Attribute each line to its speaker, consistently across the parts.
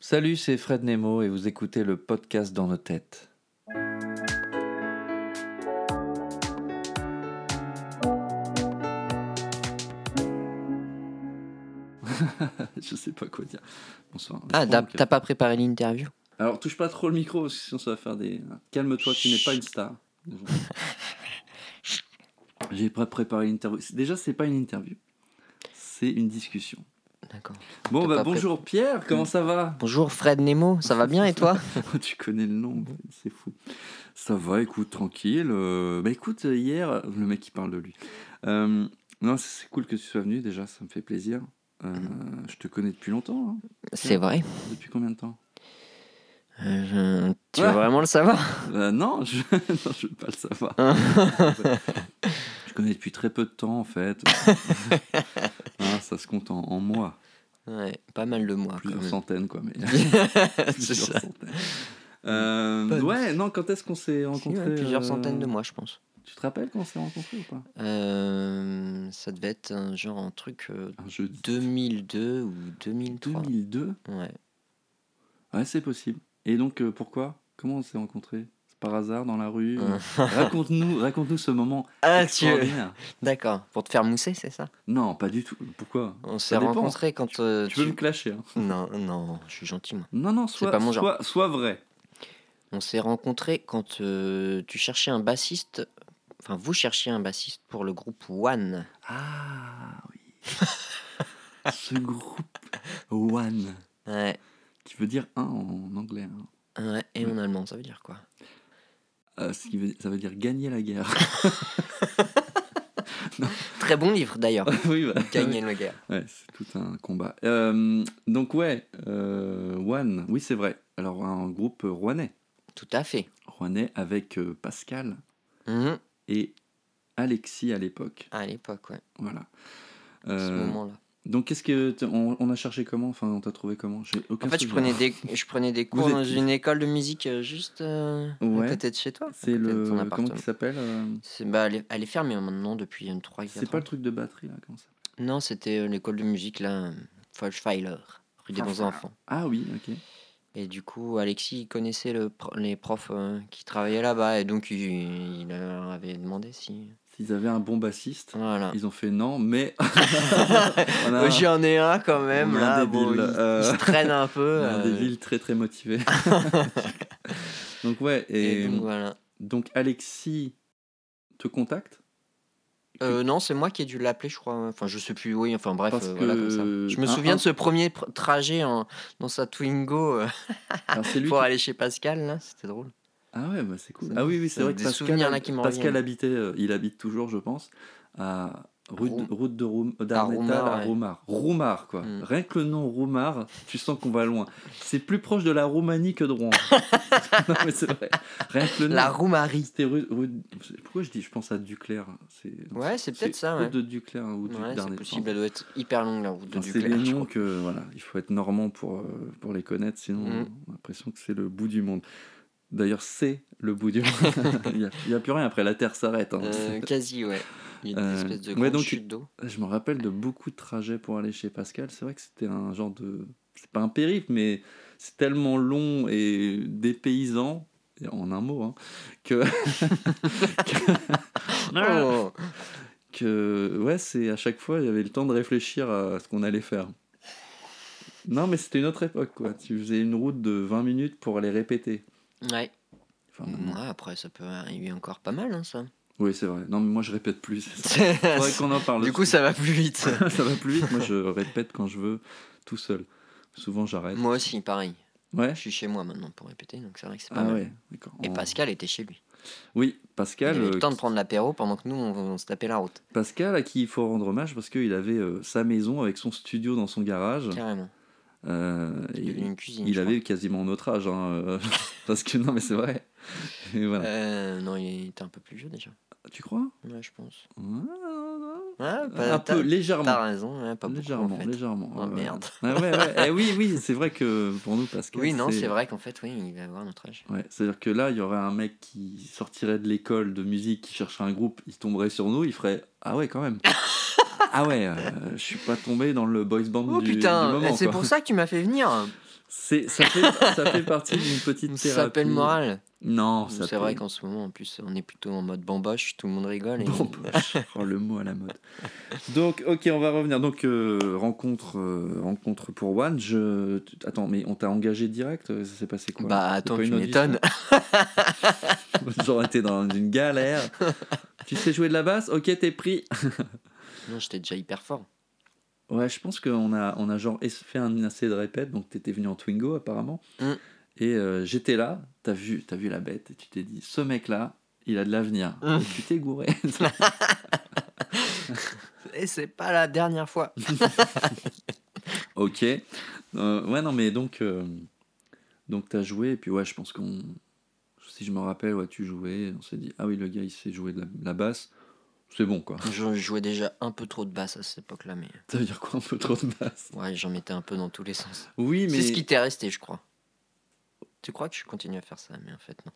Speaker 1: Salut, c'est Fred Nemo et vous écoutez le podcast dans nos têtes. je sais pas quoi dire. Bonsoir.
Speaker 2: Ah, t'as
Speaker 1: que-
Speaker 2: pas préparé l'interview
Speaker 1: Alors touche pas trop le micro sinon ça va faire des. Calme-toi, tu n'es pas une star. J'ai pas préparé l'interview. Déjà, c'est pas une interview. C'est une discussion.
Speaker 2: D'accord.
Speaker 1: Bon, bah bonjour Pierre, comment ça va?
Speaker 2: Bonjour Fred Nemo, ça va bien et toi?
Speaker 1: Tu connais le nom, c'est fou. Ça va, écoute, tranquille. euh, Bah écoute, hier, le mec qui parle de lui. Euh, non, c'est- cool que tu sois venu déjà, ça me fait plaisir. Euh, je te connais depuis longtemps. hein.
Speaker 2: C'est vrai.
Speaker 1: Depuis combien de temps?
Speaker 2: Euh, je- Tu
Speaker 1: Ouais.
Speaker 2: veux vraiment le savoir?
Speaker 1: Euh, Non, je je veux pas le savoir. je connais depuis très peu de temps en fait. Ah, ça se compte en, en mois,
Speaker 2: Ouais, pas mal de mois.
Speaker 1: plusieurs centaines quoi. Mais plusieurs
Speaker 2: ça.
Speaker 1: centaines. Euh,
Speaker 2: de-
Speaker 1: ouais, non, quand est-ce qu'on s'est
Speaker 2: Si,
Speaker 1: rencontrés
Speaker 2: ouais, plusieurs
Speaker 1: euh,
Speaker 2: centaines de mois, je pense.
Speaker 1: Tu te rappelles quand on s'est rencontrés ou pas?
Speaker 2: Euh, ça devait être un genre un truc
Speaker 1: Un jeu
Speaker 2: 2002 ou 2003.
Speaker 1: 2002
Speaker 2: Ouais.
Speaker 1: Ouais, c'est possible. Et donc, pourquoi? Comment on s'est rencontrés? Par hasard dans la rue
Speaker 2: Hum.
Speaker 1: Raconte-nous raconte ce moment
Speaker 2: Ah, tu
Speaker 1: extraordinaire.
Speaker 2: D'accord. Pour te faire mousser, c'est ça?
Speaker 1: Non, pas du tout. Pourquoi?
Speaker 2: On s'est rencontrés quand euh,
Speaker 1: Tu peux me clasher. hein.
Speaker 2: Non, non, je suis gentil moi.
Speaker 1: Non, non, sois,
Speaker 2: pas mon genre.
Speaker 1: sois vrai.
Speaker 2: On s'est rencontrés quand euh, tu cherchais un bassiste. Enfin, vous cherchiez un bassiste pour le groupe One.
Speaker 1: Ah oui. ce groupe One,
Speaker 2: Ouais.
Speaker 1: qui veut dire un en anglais. hein?
Speaker 2: Ouais, et en allemand, ça veut dire quoi?
Speaker 1: Euh, ce qui veut, ça veut dire gagner la guerre.
Speaker 2: Très bon livre d'ailleurs.
Speaker 1: oui, bah.
Speaker 2: Gagner la guerre.
Speaker 1: Ouais, c'est tout un combat. Euh, donc ouais, euh, One, oui c'est vrai. Alors un groupe rouennais.
Speaker 2: Tout à fait.
Speaker 1: Rouennais avec euh, Pascal
Speaker 2: Mhm.
Speaker 1: et Alexis à l'époque.
Speaker 2: À l'époque, ouais.
Speaker 1: Voilà.
Speaker 2: À ce moment-là.
Speaker 1: Donc qu'est-ce que on, on a cherché comment? Enfin, on t'a trouvé comment? Aucun
Speaker 2: En fait, je prenais des, je prenais des cours dans
Speaker 1: qui
Speaker 2: une école de musique euh, juste euh,
Speaker 1: Ouais.
Speaker 2: à côté de chez toi.
Speaker 1: C'est le comment il s'appelle euh,
Speaker 2: bah, elle, est, elle est fermée hein, maintenant depuis 3 4
Speaker 1: C'est pas le truc de batterie là, comment ça
Speaker 2: Non, c'était euh, l'école de musique là, euh, Falschweiler, rue des bons enfants.
Speaker 1: Ah oui, ok.
Speaker 2: Et du coup, Alexis il connaissait le les profs euh, qui travaillaient là-bas et donc il, il leur avait demandé si.
Speaker 1: S'ils avaient un bon bassiste,
Speaker 2: Voilà.
Speaker 1: ils ont fait non, mais a-
Speaker 2: J'en ai un quand même
Speaker 1: on
Speaker 2: là,
Speaker 1: un
Speaker 2: bon, il,
Speaker 1: euh,
Speaker 2: il se traîne un peu.
Speaker 1: a des
Speaker 2: euh,
Speaker 1: villes très très motivées. donc ouais, et,
Speaker 2: et donc voilà.
Speaker 1: donc Alexis te contacte?
Speaker 2: Euh, non, c'est moi qui ai dû l'appeler, je crois. Enfin, je sais plus, oui, enfin bref,
Speaker 1: Parce
Speaker 2: euh, voilà comme ça.
Speaker 1: que
Speaker 2: Je me
Speaker 1: un-
Speaker 2: souviens
Speaker 1: un-
Speaker 2: de ce premier pr- trajet en- dans sa Twingo pour
Speaker 1: qui-
Speaker 2: aller chez Pascal, là, c'était drôle.
Speaker 1: Ah ouais, bah c'est cool.
Speaker 2: C'est-
Speaker 1: Ah oui, oui, c'est
Speaker 2: c'est
Speaker 1: vrai que Pascal,
Speaker 2: là, qui
Speaker 1: Pascal habitait, euh, il habite toujours, je pense, à route,
Speaker 2: Roum-
Speaker 1: route de Roum, d'Arnétal
Speaker 2: Roumar,
Speaker 1: à
Speaker 2: ouais.
Speaker 1: Roumar. Roumar, quoi.
Speaker 2: Mm.
Speaker 1: Rien que le nom Roumar, tu sens qu'on va loin. C'est plus proche de la Roumanie que de Rouen. non, mais c'est vrai. Rien que le nom.
Speaker 2: La Roumarie.
Speaker 1: C'était rue, rue- Pourquoi je dis, je pense à Duclair c'est...
Speaker 2: Ouais, c'est peut-être ça, ouais.
Speaker 1: route de Duclair hein, ou du
Speaker 2: Ouais, c'est possible, elle doit être hyper longue, la route de
Speaker 1: Enfin, c'est
Speaker 2: Duclair,
Speaker 1: les noms que voilà, il faut être normand pour, euh, pour les connaître, sinon
Speaker 2: Mm.
Speaker 1: on a l'impression que c'est le bout du monde. D'ailleurs, c'est le bout du monde. il n'y a, plus rien après, la Terre s'arrête. hein.
Speaker 2: Euh, quasi, ouais. Il y a une
Speaker 1: Euh,
Speaker 2: espèce de
Speaker 1: ouais,
Speaker 2: grande
Speaker 1: donc-
Speaker 2: chute d'eau.
Speaker 1: Je me rappelle de beaucoup de trajets pour aller chez Pascal. C'est vrai que c'était un genre de. C'est pas un périple, mais c'est tellement long et dépaysant, en un mot, hein, que. que...
Speaker 2: Oh.
Speaker 1: que ouais, c'est à chaque fois, il y avait le temps de réfléchir à ce qu'on allait faire. Non, mais c'était une autre époque, quoi. Tu faisais une route de 20 minutes pour aller répéter.
Speaker 2: Ouais.
Speaker 1: Enfin,
Speaker 2: Ouais, après, ça peut arriver encore pas mal, hein, ça.
Speaker 1: Oui, c'est vrai. Non, mais moi, je répète plus. c'est. Faudrait qu'on en parle.
Speaker 2: du coup, ça va plus vite.
Speaker 1: ça va plus vite. Moi, je répète quand je veux, tout seul. Souvent, j'arrête.
Speaker 2: Moi aussi, pareil.
Speaker 1: Ouais.
Speaker 2: Je suis chez moi maintenant pour répéter, donc c'est vrai que c'est pas
Speaker 1: Ah
Speaker 2: mal.
Speaker 1: ouais, d'accord.
Speaker 2: Et
Speaker 1: En-
Speaker 2: Pascal était chez lui.
Speaker 1: Oui,
Speaker 2: Il
Speaker 1: Pascal.
Speaker 2: avait
Speaker 1: euh,
Speaker 2: le temps de prendre l'apéro pendant que nous, on, on se tapait la route.
Speaker 1: Pascal, à qui il faut rendre hommage parce qu'il avait euh, sa maison avec son studio dans son garage.
Speaker 2: Carrément.
Speaker 1: Euh,
Speaker 2: Il une cuisine.
Speaker 1: il avait quasiment notre âge. hein, euh, parce que non, mais c'est vrai. Et voilà.
Speaker 2: crois. Euh, non, il était un peu plus vieux déjà.
Speaker 1: Tu crois?
Speaker 2: Ouais, je pense.
Speaker 1: Ouais, Un
Speaker 2: bah,
Speaker 1: peu,
Speaker 2: t'as-
Speaker 1: légèrement.
Speaker 2: T'as raison, ouais, pas beaucoup,
Speaker 1: légèrement,
Speaker 2: en fait.
Speaker 1: légèrement.
Speaker 2: Oh, merde.
Speaker 1: Ah ouais. Eh oui, oui, c'est vrai que pour nous, Pascal.
Speaker 2: Oui, non, c'est vrai qu'en fait, oui, il va avoir notre âge.
Speaker 1: C'est-à-dire que là, il y aurait un mec qui sortirait de l'école de musique, qui chercherait un groupe, il tomberait sur nous, il ferait Ah ouais, quand même. ah ouais, euh, je suis pas tombé dans le boys band
Speaker 2: Oh
Speaker 1: du,
Speaker 2: putain,
Speaker 1: du moment.
Speaker 2: c'est
Speaker 1: quoi.
Speaker 2: pour ça que tu m'as fait venir.
Speaker 1: C'est, ça, fait, ça fait partie d'une petite
Speaker 2: Ça
Speaker 1: thérapie.
Speaker 2: s'appelle moral.
Speaker 1: Non, ça
Speaker 2: C'est vrai qu'en ce moment, en plus, on est plutôt en mode bamboche, tout le monde rigole. Et...
Speaker 1: Bamboche. Oh, le mot à la mode. Donc, ok, on va revenir. Donc, euh, rencontre, euh, rencontre pour One. Je... Attends, mais on t'a engagé direct? Ça s'est passé quoi?
Speaker 2: Bah attends, tu m'étonnes.
Speaker 1: J'aurais été dans une galère. tu sais jouer de la basse? Ok, t'es pris.
Speaker 2: non, j'étais déjà hyper fort.
Speaker 1: Ouais, je pense qu'on a, on a genre fait un assez de répète, donc t'étais venu en Twingo apparemment.
Speaker 2: Mm.
Speaker 1: Et euh, j'étais là, t'as vu, t'as vu la bête, et tu t'es dit, ce mec-là, il a de l'avenir.
Speaker 2: Mm.
Speaker 1: Et tu t'es gouré.
Speaker 2: Et c'est pas la dernière fois.
Speaker 1: ok. Euh, ouais, non, mais donc, euh, donc t'as joué, et puis ouais, je pense qu'on. Si je me rappelle, ouais, tu jouais, on s'est dit, ah oui, le gars, il sait jouer de la, la basse. C'est bon, quoi.
Speaker 2: Je jouais déjà un peu trop de basse à cette époque-là, mais
Speaker 1: Ça veut dire quoi, un peu trop de basse
Speaker 2: ouais, j'en mettais un peu dans tous les sens.
Speaker 1: Oui, mais.
Speaker 2: C'est ce qui t'est resté, je crois. Tu crois que je continue à faire ça, mais en fait, non.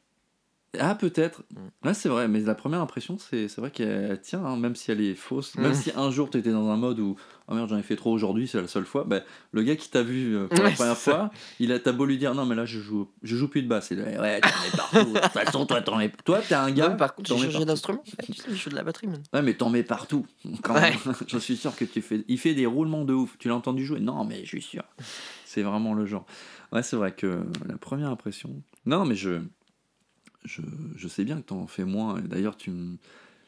Speaker 1: Ah, peut-être.
Speaker 2: Mm.
Speaker 1: Ouais, c'est vrai, mais la première impression, c'est vrai qu'elle tient, hein, même si elle est fausse. Même
Speaker 2: Mm.
Speaker 1: si un jour, tu étais dans un mode où, oh merde, j'en ai fait trop aujourd'hui, c'est la seule fois, bah, le gars qui t'a vu euh, pour la première fois, il a t'as beau lui dire, non, mais là, je joue, je joue plus de basse. Il dit, ouais, t'en es partout. De toute façon, toi, t'en es. Toi, t'es un gars.
Speaker 2: Non, par contre, j'ai changé d'instrument. Sais, je joue de la batterie.
Speaker 1: Ouais, mais t'en mets partout. Quand
Speaker 2: Ouais.
Speaker 1: même. je suis sûr que tu fais. Il fait des roulements de ouf. Tu l'as entendu jouer? Non, mais je suis sûr. C'est vraiment le genre. Ouais, c'est vrai que la première impression. Non, mais je. Je, je sais bien que t'en fais moins. D'ailleurs, tu me-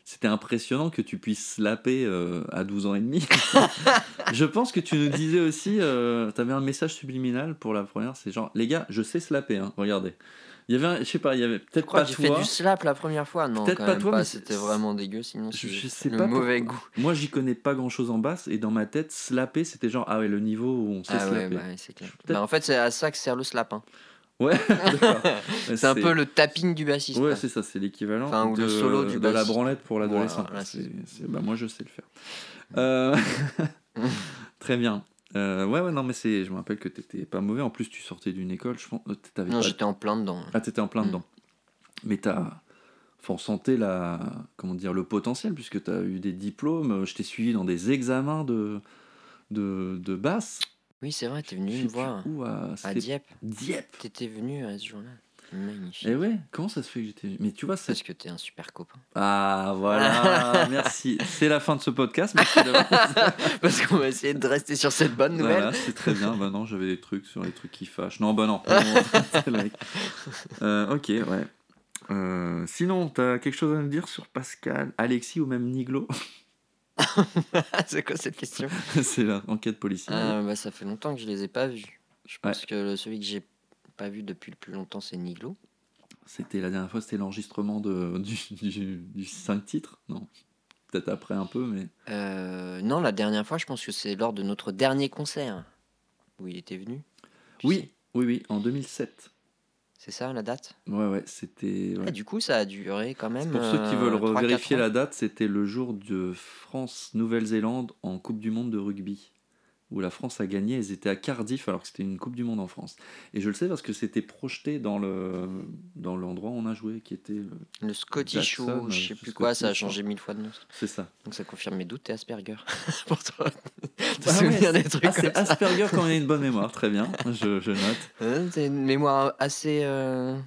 Speaker 1: C'était impressionnant que tu puisses slapper euh, à 12 ans et demi. je pense que tu nous disais aussi, euh, tu avais un message subliminal pour la première, c'est genre, les gars, je sais slapper, hein, regardez. Il y avait, un- je sais pas, il y avait peut-être pas
Speaker 2: j'ai
Speaker 1: toi.
Speaker 2: fait du slap la première fois. Non,
Speaker 1: Peut-être pas toi, mais
Speaker 2: C'était vraiment dégueu, sinon
Speaker 1: Je,
Speaker 2: c'est
Speaker 1: je sais
Speaker 2: le
Speaker 1: pas
Speaker 2: mauvais goût.
Speaker 1: Moi, j'y connais pas grand chose en basse et dans ma tête, slapper, c'était genre ah ouais le niveau où on sait
Speaker 2: Ah ouais,
Speaker 1: slapper.
Speaker 2: bah, ouais, c'est clair. Bah, en fait, c'est à ça que sert le slap. hein.
Speaker 1: Ouais,
Speaker 2: C'est un peu le tapping du bassiste.
Speaker 1: Ouais, c'est ça, c'est l'équivalent
Speaker 2: Enfin,
Speaker 1: de,
Speaker 2: le solo du
Speaker 1: de la branlette pour l'adolescent.
Speaker 2: Voilà,
Speaker 1: bah, moi, je sais le faire. Euh, Très bien. Euh, ouais, ouais, non, mais c'est. Je me rappelle que t'étais pas mauvais. En plus, tu sortais d'une école. Je pense. euh,
Speaker 2: non,
Speaker 1: pas-
Speaker 2: j'étais en plein dedans.
Speaker 1: Ah, t'étais en plein
Speaker 2: Mm.
Speaker 1: dedans. Mais t'as. Enfin, on sentait la, comment dire, le potentiel, puisque tu as eu des diplômes. Je t'ai suivi dans des examens de, de, de basse.
Speaker 2: Oui, c'est vrai, t'es
Speaker 1: Je
Speaker 2: venu
Speaker 1: sais
Speaker 2: me
Speaker 1: plus
Speaker 2: voir
Speaker 1: Où, à,
Speaker 2: à
Speaker 1: c'était
Speaker 2: Dieppe.
Speaker 1: Dieppe.
Speaker 2: T'étais venu à ce jour-là. Magnifique.
Speaker 1: Et ouais, comment ça se fait que j'étais. Mais tu vois, c'est.
Speaker 2: Parce que t'es un super copain.
Speaker 1: Ah, voilà, merci. C'est la fin de ce podcast. Merci d'avoir.
Speaker 2: Parce qu'on va essayer de rester sur cette bonne nouvelle.
Speaker 1: Voilà, c'est très bien. Bah non, j'avais des trucs sur les trucs qui fâchent. Non, bah non. C'est le mec. Euh, ok, ouais. Euh, sinon, t'as quelque chose à nous dire sur Pascal, Alexis ou même Niglo?
Speaker 2: c'est quoi cette question?
Speaker 1: C'est l'enquête policière.
Speaker 2: Ah, bah, Ça fait longtemps que je les ai pas vus. Je pense que celui que j'ai pas vu depuis le plus longtemps, c'est Niglo.
Speaker 1: C'était la dernière fois, c'était l'enregistrement de, du, du, du 5 titres Non? Peut-être après un peu, mais.
Speaker 2: Euh, non, la dernière fois, je pense que c'est lors de notre dernier concert où il était venu.
Speaker 1: Oui,
Speaker 2: sais,
Speaker 1: oui, oui, en 2007.
Speaker 2: C'est ça la date?
Speaker 1: Ouais, ouais, c'était. ouais.
Speaker 2: Du coup, ça a duré quand même.
Speaker 1: Pour ceux qui veulent
Speaker 2: euh,
Speaker 1: vérifier la date, c'était le jour de France-Nouvelle-Zélande en Coupe du Monde de rugby. Où la France a gagné, ils étaient à Cardiff alors que c'était une Coupe du Monde en France. Et je le sais parce que c'était projeté dans le dans l'endroit où on a joué, qui était. le-
Speaker 2: Le Scottish
Speaker 1: Jackson,
Speaker 2: ou je sais
Speaker 1: euh,
Speaker 2: plus quoi, ça a changé mille fois de nom.
Speaker 1: C'est ça.
Speaker 2: Donc ça confirme mes doutes, t'es Asperger. Pour toi. Te
Speaker 1: Ah ouais,
Speaker 2: souvenir des
Speaker 1: c'est-
Speaker 2: trucs
Speaker 1: ah, c'est
Speaker 2: ça.
Speaker 1: Asperger quand on a une bonne mémoire, très bien, je, je note.
Speaker 2: Hein, T'as une mémoire assez. euh,
Speaker 1: Bah,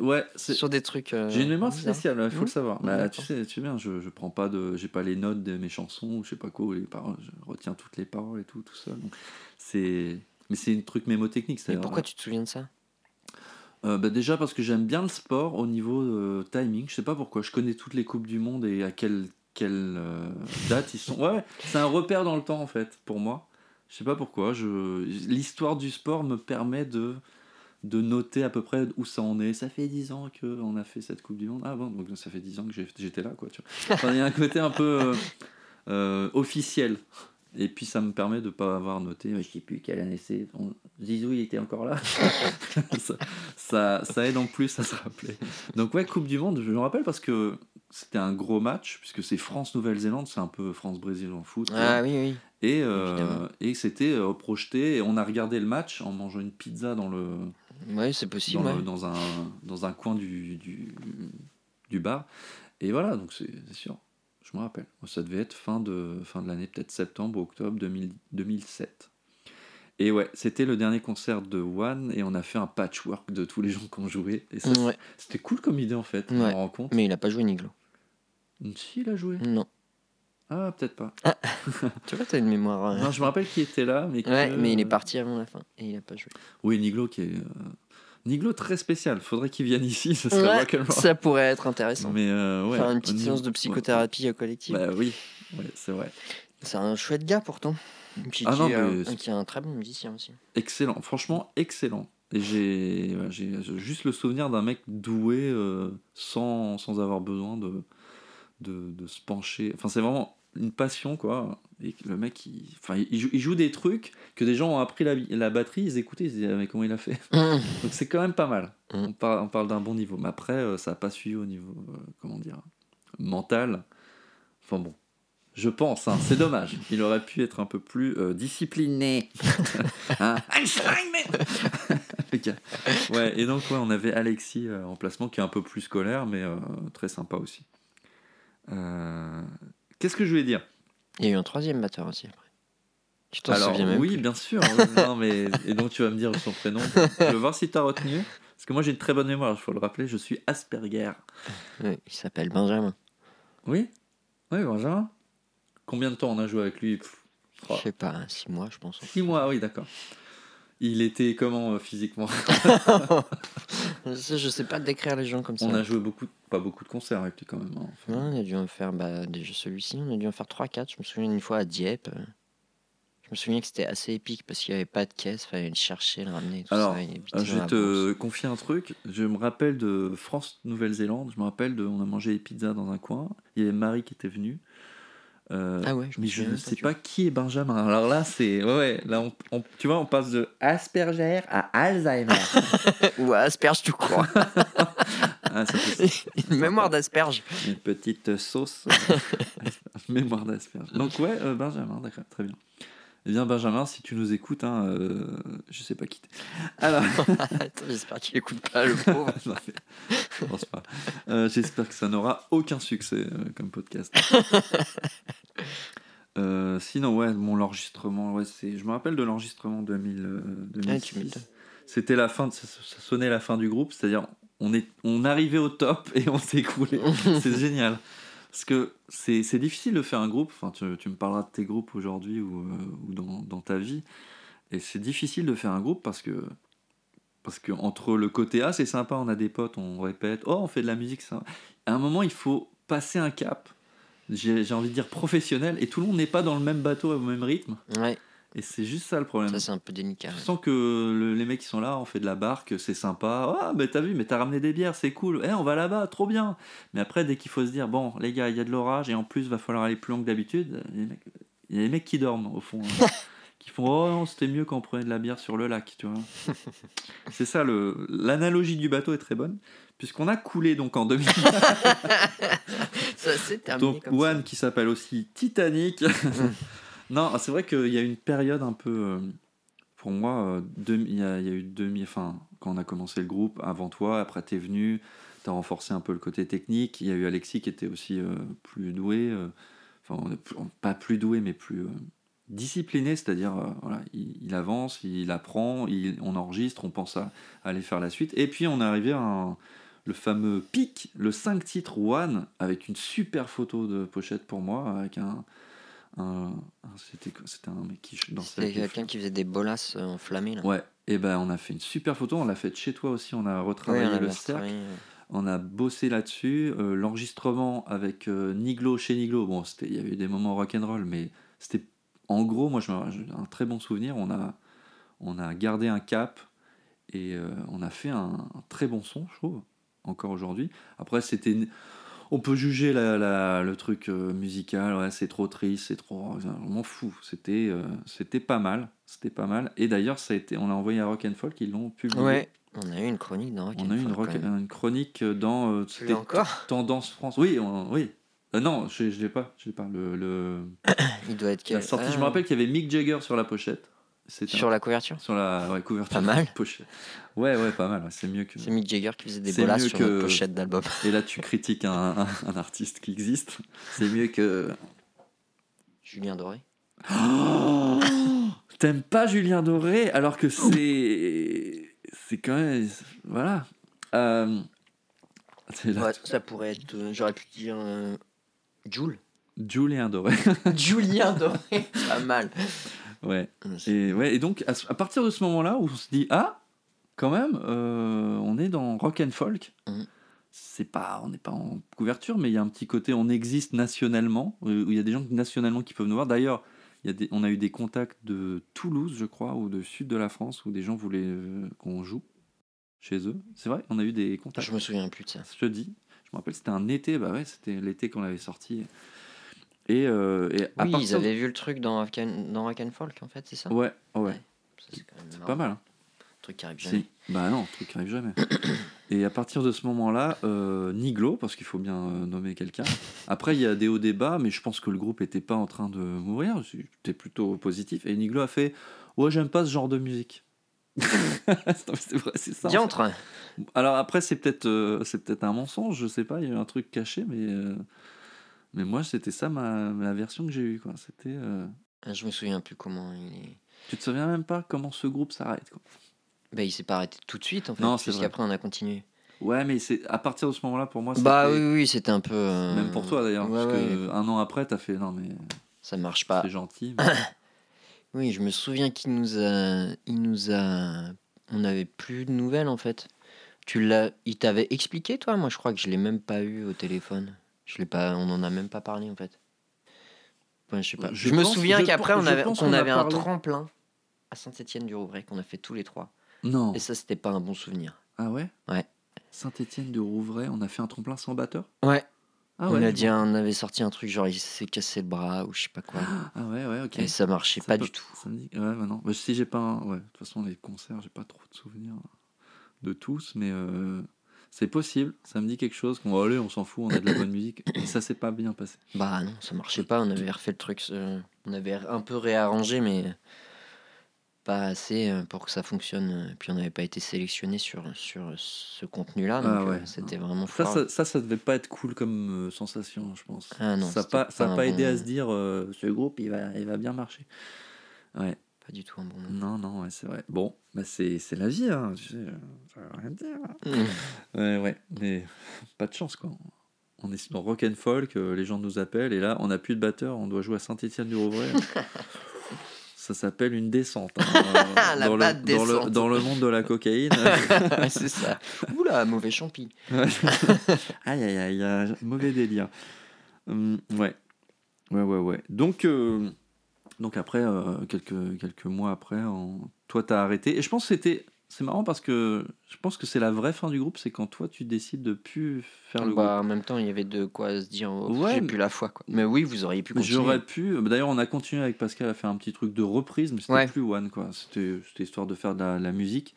Speaker 1: Ouais, c'est-
Speaker 2: sur des trucs. euh,
Speaker 1: J'ai une mémoire spéciale, il faut
Speaker 2: Mmh.
Speaker 1: le savoir. Bah, tu sais, tu sais bien, je, je prends pas de, j'ai pas les notes de mes chansons, je sais pas quoi, les paroles, je retiens toutes les paroles et tout, tout donc c'est, mais c'est un truc mémotechnique. C'est-à-dire,
Speaker 2: pourquoi tu te souviens de ça?
Speaker 1: Euh, bah, déjà parce que j'aime bien le sport au niveau euh, timing. Je sais pas pourquoi. Je connais toutes les coupes du monde et à quelle quelle euh, date ils sont. Ouais, c'est un repère dans le temps en fait pour moi. Je sais pas pourquoi. Je l'histoire du sport me permet de de noter à peu près où ça en est. Ça fait 10 ans que on a fait cette Coupe du Monde. Ah bon, donc ça fait 10 ans que j'étais là, quoi. Tu vois. Enfin, il y a un côté un peu euh, euh, officiel. Et puis ça me permet de pas avoir noté, je sais plus quelle année c'est. On- Zizou, il était encore là. ça, ça, ça aide en plus à se rappeler. Donc ouais, Coupe du Monde, je me rappelle parce que c'était un gros match, puisque c'est France-Nouvelle-Zélande, c'est un peu France-Brésil en foot.
Speaker 2: Ah oui, oui.
Speaker 1: Et, euh, et c'était projeté, et on a regardé le match en mangeant une pizza dans le,
Speaker 2: Oui, c'est possible.
Speaker 1: dans, le-
Speaker 2: ouais.
Speaker 1: dans, un, dans un coin du, du, du bar. Et voilà, donc c'est sûr, je me rappelle. Ça devait être fin de, fin de l'année, peut-être septembre ou octobre 2000 2007. Et ouais, c'était le dernier concert de One et on a fait un patchwork de tous les gens qui ont joué. Et ça,
Speaker 2: Ouais.
Speaker 1: c'était cool comme idée en fait,
Speaker 2: Ouais.
Speaker 1: rends compte.
Speaker 2: Mais il a pas joué Niglo.
Speaker 1: Si, il a joué.
Speaker 2: Non.
Speaker 1: Ah, peut-être pas.
Speaker 2: Tu vois, t'as une mémoire. euh,
Speaker 1: Non, je me rappelle qu'il était là, mais que-
Speaker 2: Ouais, mais il est parti avant la fin et il a pas joué.
Speaker 1: Oui, Niglo qui est. euh, Niglo très spécial. Faudrait qu'il vienne ici, ce serait
Speaker 2: Ouais, ça pourrait être intéressant.
Speaker 1: Mais euh, ouais.
Speaker 2: Faire une petite séance de psychothérapie euh, collective.
Speaker 1: Bah oui, ouais, c'est vrai.
Speaker 2: C'est un chouette gars pourtant. Qui,
Speaker 1: Ah
Speaker 2: qui
Speaker 1: non,
Speaker 2: est, un- qui est un très bon musicien aussi.
Speaker 1: Excellent, franchement excellent. Et j'ai ouais, juste le souvenir d'un mec doué euh, sans, sans avoir besoin de, de, de se pencher. Enfin, c'est vraiment une passion, quoi. Et le mec, il, enfin, il, joue, il joue des trucs que des gens ont appris la, la batterie, ils écoutaient, ils se disaient, Ah, mais comment il a fait? Donc c'est quand même pas mal.
Speaker 2: Mm.
Speaker 1: On parle, on parle d'un bon niveau. Mais après, euh, ça n'a pas suivi au niveau, euh, comment dire, mental. Enfin bon, je pense, hein, c'est dommage. Il aurait pu être un peu plus euh, discipliné. Hein? Le gars. Ouais, et donc, ouais, on avait Alexis euh, en placement qui est un peu plus scolaire, mais très sympa aussi. Euh, Qu'est-ce que je voulais dire
Speaker 2: Il y a eu un troisième batteur aussi après. Tu t'en souviens même
Speaker 1: oui,
Speaker 2: plus.
Speaker 1: bien sûr. oui, non, mais... Et donc, tu vas me dire son prénom. Je veux voir si tu as retenu. Parce que moi, j'ai une très bonne mémoire, il faut le rappeler. Je suis Asperger.
Speaker 2: Il s'appelle Benjamin.
Speaker 1: Oui Oui, Benjamin. Combien de temps on a joué avec lui? Pff,
Speaker 2: Je sais pas, hein, six mois je pense.
Speaker 1: Six mois, oui, d'accord. Il était comment euh, physiquement?
Speaker 2: Ça, je sais pas décrire les gens comme ça.
Speaker 1: On a joué beaucoup, pas beaucoup de concerts avec lui quand même. hein. Enfin,
Speaker 2: Ouais, on a dû en faire, bah, déjà celui-ci, on a dû en faire 3-4. Je me souviens une fois à Dieppe. Je me souviens que c'était assez épique parce qu'il n'y avait pas de caisse, fallait le chercher, le ramener. et Tout
Speaker 1: Alors,
Speaker 2: ça, il
Speaker 1: je vais te
Speaker 2: brousse.
Speaker 1: confier un truc. Je me rappelle de France-Nouvelle-Zélande. Je me rappelle de. On a mangé des pizzas dans un coin. Il y avait Marie qui était venue. Euh,
Speaker 2: Ah ouais, je
Speaker 1: mais je ne sais
Speaker 2: tu
Speaker 1: pas qui est Benjamin. Alors là, c'est. Ouais, là, on, on- tu vois, on passe de Asperger à Alzheimer.
Speaker 2: Ou à asperge tout court.
Speaker 1: ah,
Speaker 2: Une mémoire d'asperge.
Speaker 1: une petite sauce. Mémoire d'asperge. Donc, ouais, euh, Benjamin, d'accord, très bien. Eh bien, Benjamin, si tu nous écoutes, hein, euh, je sais pas qui t'es. Alors.
Speaker 2: J'espère qu'il écoute pas le pauvre.
Speaker 1: Non, mais je pense pas. Euh, J'espère que ça n'aura aucun succès euh, comme podcast. Euh, sinon, ouais, mon enregistrement, ouais, c'est. Je me rappelle de l'enregistrement 2000, euh,
Speaker 2: Ah, tu
Speaker 1: 2006.
Speaker 2: m'étonnes.
Speaker 1: C'était la fin, de, ça, sonnait la fin du groupe, c'est-à-dire on est, on arrivait au top et on écroulé. c'est génial. Parce que c'est difficile de faire un groupe. Enfin, tu, me parleras de tes groupes aujourd'hui ou, euh, dans, ta vie. Et c'est difficile de faire un groupe parce que entre le côté A, c'est sympa, on a des potes, on répète, oh, on fait de la musique, ça. À un moment, il faut passer un cap. J'ai j'ai envie de dire professionnel, et tout le monde n'est pas dans le même bateau au même rythme.
Speaker 2: Ouais,
Speaker 1: Et c'est juste ça le problème.
Speaker 2: ça c'est un peu délicat.
Speaker 1: Je sens que le- les mecs qui sont là, on fait de la barque, c'est sympa. Ah, mais t'as vu, mais t'as ramené des bières, c'est cool. Eh, on va là-bas, trop bien. Mais après, dès qu'il faut se dire, bon, les gars, il y a de l'orage et en plus, va falloir aller plus loin que d'habitude, il y a des mecs qui dorment, au fond. hein. qui font, oh non, c'était mieux quand on prenait de la bière sur le lac, tu vois. c'est ça, le- l'analogie du bateau est très bonne. Puisqu'on a coulé donc en 2000.
Speaker 2: Ça c'est terminé
Speaker 1: Donc
Speaker 2: comme
Speaker 1: One qui s'appelle aussi Titanic. non, c'est vrai qu'il y a une période un peu, euh, pour moi, euh, il y, a eu demi, enfin quand on a commencé le groupe, avant toi, après t'es venu, t'as renforcé un peu le côté technique. Il y a eu Alexis qui était aussi euh, plus doué, enfin pas plus doué mais plus discipliné, c'est-à-dire voilà, il, avance, il apprend, on enregistre, on pense à, à aller faire la suite. Et puis on est arrivé à un- le fameux pic, le 5 titres One, avec une super photo de pochette pour moi, avec un. Un- un- C'était un mec qui dansait.
Speaker 2: C'était quelqu'un qui faisait des bolasses euh, enflammées là.
Speaker 1: Ouais, et ben on a fait une super photo, on l'a faite chez toi aussi, on a retravaillé
Speaker 2: Ouais, on
Speaker 1: le cercle, on a bossé là-dessus, euh, l'enregistrement avec euh, Niglo chez Niglo, bon, c'était- il y avait eu des moments rock'n'roll, mais c'était en gros, moi je un très bon souvenir, on a, on a gardé un cap et euh, on a fait un, un très bon son, je trouve, encore aujourd'hui. Après, c'était. On peut juger la, la- le truc euh, musical, ouais, c'est trop triste, c'est trop. Je m'en. C'était euh, c'était pas mal. C'était pas mal. Et d'ailleurs, ça a été, on l'a envoyé à Rock and Folk, ils l'ont publié.
Speaker 2: Ouais, on a eu une chronique dans Rock
Speaker 1: On a eu une, rock- chronique dans. euh, c'était
Speaker 2: encore
Speaker 1: Tendance France. Oui, on- oui. Euh, non, je, je l'ai pas. Je l'ai pas. Le, le-
Speaker 2: Il doit être
Speaker 1: la
Speaker 2: quel
Speaker 1: sortie, je me rappelle qu'il y avait Mick Jagger sur la pochette.
Speaker 2: Sur la couverture
Speaker 1: sur la ouais, couverture.
Speaker 2: Pas mal.
Speaker 1: Pochette. Ouais, ouais, pas mal. ouais, C'est mieux que.
Speaker 2: C'est Mick Jagger qui faisait des
Speaker 1: mieux
Speaker 2: sur
Speaker 1: que-
Speaker 2: pochette d'album.
Speaker 1: Et là, tu critiques un, un- un artiste qui existe. C'est mieux que.
Speaker 2: Julien Doré.
Speaker 1: T'aimes pas Julien Doré alors que c'est. C'est quand même. Voilà. Euh, c'est là-
Speaker 2: Ouais, ça pourrait être. euh, J'aurais pu dire. euh, Jules.
Speaker 1: Julien Doré.
Speaker 2: Julien Doré. Pas mal.
Speaker 1: Ouais.
Speaker 2: C'est-
Speaker 1: Et, ouais, et donc, à, partir de ce moment-là où on se dit Ah, quand même, euh, on est dans rock and folk.
Speaker 2: Mhm.
Speaker 1: C'est pas, on n'est pas en couverture, mais il y a un petit côté, on existe nationalement, où il y a des gens nationalement qui peuvent nous voir. D'ailleurs, il y a des, on a eu des contacts de Toulouse, je crois, ou de sud de la France, où des gens voulaient euh, qu'on joue chez eux. C'est vrai, on a eu des contacts.
Speaker 2: Je me souviens plus ça.
Speaker 1: Je te dis, je me rappelle, c'était un été, bah ouais, c'était l'été qu'on l'avait sorti. Et, euh, et à
Speaker 2: Oui, ils
Speaker 1: partir
Speaker 2: avaient vu le truc dans and, dans Rock and Folk, en fait, c'est ça?
Speaker 1: Ouais, ouais,
Speaker 2: C'est
Speaker 1: pas mal. hein.
Speaker 2: Un truc qui arrive jamais.
Speaker 1: Bah non, le truc qui arrive jamais. Et à partir de ce moment-là, euh, Niglo, parce qu'il faut bien euh, nommer quelqu'un. Après, il y a des hauts débats, mais je pense que le groupe était pas en train de mourir. C'était plutôt positif. Et Niglo a fait Ouais, j'aime pas ce genre de musique. C'est vrai, c'est ça. en fait.
Speaker 2: Diantre
Speaker 1: Alors après, c'est peut-être euh, un mensonge, je sais pas, il y a eu un truc caché, mais, euh, mais moi, c'était ça ma, la version que j'ai eue. Quoi. C'était, euh,
Speaker 2: Ah, Je me souviens plus comment il est.
Speaker 1: Tu te souviens même pas comment ce groupe s'arrête. Quoi.
Speaker 2: Bah, il s'est pas arrêté tout de suite, en fait,
Speaker 1: Non, c'est vrai.
Speaker 2: puisqu'après on a continué.
Speaker 1: Ouais, mais c'est à partir de ce moment-là, pour moi,
Speaker 2: Bah oui, oui, c'était un peu. euh,
Speaker 1: Même pour toi d'ailleurs,
Speaker 2: ouais,
Speaker 1: parce
Speaker 2: ouais,
Speaker 1: que un an après, t'as fait non mais
Speaker 2: ça marche pas.
Speaker 1: c'est gentil. mais-
Speaker 2: Oui, je me souviens qu'il nous a. Il nous a. On n'avait plus de nouvelles, en fait. Tu l'as. Il t'avait expliqué, toi? Moi, je crois que je l'ai même pas eu au téléphone. Je l'ai pas. On en a même pas parlé, en fait. Je sais pas.
Speaker 1: Je
Speaker 2: Je, me souviens qu'après, on avait, qu'on avait un tremplin à Saint-Étienne-du-Rouvray qu'on a fait tous les trois.
Speaker 1: Non.
Speaker 2: Et ça, c'était pas un bon souvenir.
Speaker 1: Ah ouais?
Speaker 2: Ouais.
Speaker 1: Saint-Étienne de Rouvray, on a fait un tremplin sans batteur?
Speaker 2: Ouais.
Speaker 1: Ah
Speaker 2: on
Speaker 1: ouais.
Speaker 2: a dit, on avait sorti un truc genre il s'est cassé le bras ou je sais pas quoi.
Speaker 1: Ah ouais ouais ok.
Speaker 2: Et ça marchait
Speaker 1: Ça
Speaker 2: pas
Speaker 1: peut-
Speaker 2: du tout.
Speaker 1: Ouais bah non. Bah, si j'ai pas. un- Ouais. De toute façon les concerts, j'ai pas trop de souvenirs de tous, mais euh, c'est possible. Ça me dit quelque chose. Qu'on va aller, on s'en fout, on a de la bonne musique. Et ça s'est pas bien passé.
Speaker 2: Bah non, ça marchait pas. On avait refait le truc. euh, On avait un peu réarrangé, mais pas assez euh, pour que ça fonctionne. Puis on n'avait pas été sélectionné sur, sur ce contenu-là. Donc
Speaker 1: Ah
Speaker 2: euh,
Speaker 1: ouais.
Speaker 2: c'était vraiment
Speaker 1: Ça,
Speaker 2: fort.
Speaker 1: ça, ça, ça devait pas être cool comme euh, sensation, je pense.
Speaker 2: Ah non,
Speaker 1: ça n'a pas, ça
Speaker 2: pas
Speaker 1: pas aidé à se dire euh, ce groupe, il va, il va bien marcher. Ouais.
Speaker 2: Pas du tout un bon moment.
Speaker 1: Non, non, ouais, c'est vrai. Bon, bah c'est, c'est la vie, hein, euh, ça veut rien dire.
Speaker 2: Mmh.
Speaker 1: Ouais, ouais, mais pas de chance, quoi. On est dans rock and folk, euh, les gens nous appellent, et là, on n'a plus de batteur, on doit jouer à Saint-Étienne-du-Rouvray. ça s'appelle une descente. hein,
Speaker 2: La
Speaker 1: dans, le, dans, le,
Speaker 2: descente.
Speaker 1: dans le monde de la cocaïne.
Speaker 2: C'est ça. Oula, mauvais champi.
Speaker 1: Aïe, aïe, aïe, aïe, mauvais délire. Hum, ouais. Ouais, ouais, ouais. Donc, euh, donc après, euh, quelques, quelques mois après, toi, t'as arrêté. Et je pense que c'était. C'est marrant parce que je pense que c'est la vraie fin du groupe, c'est quand toi, tu décides de plus faire le
Speaker 2: Bah, en même temps, il y avait de quoi se dire. oh,
Speaker 1: Ouais,
Speaker 2: J'ai
Speaker 1: mais-
Speaker 2: plus la foi. Quoi. Mais oui, vous auriez pu
Speaker 1: groupe.
Speaker 2: continuer.
Speaker 1: J'aurais pu. D'ailleurs, on a continué avec Pascal à faire un petit truc de reprise, mais c'était
Speaker 2: Ouais.
Speaker 1: plus One, quoi. C'était c'était histoire de faire de la, la musique.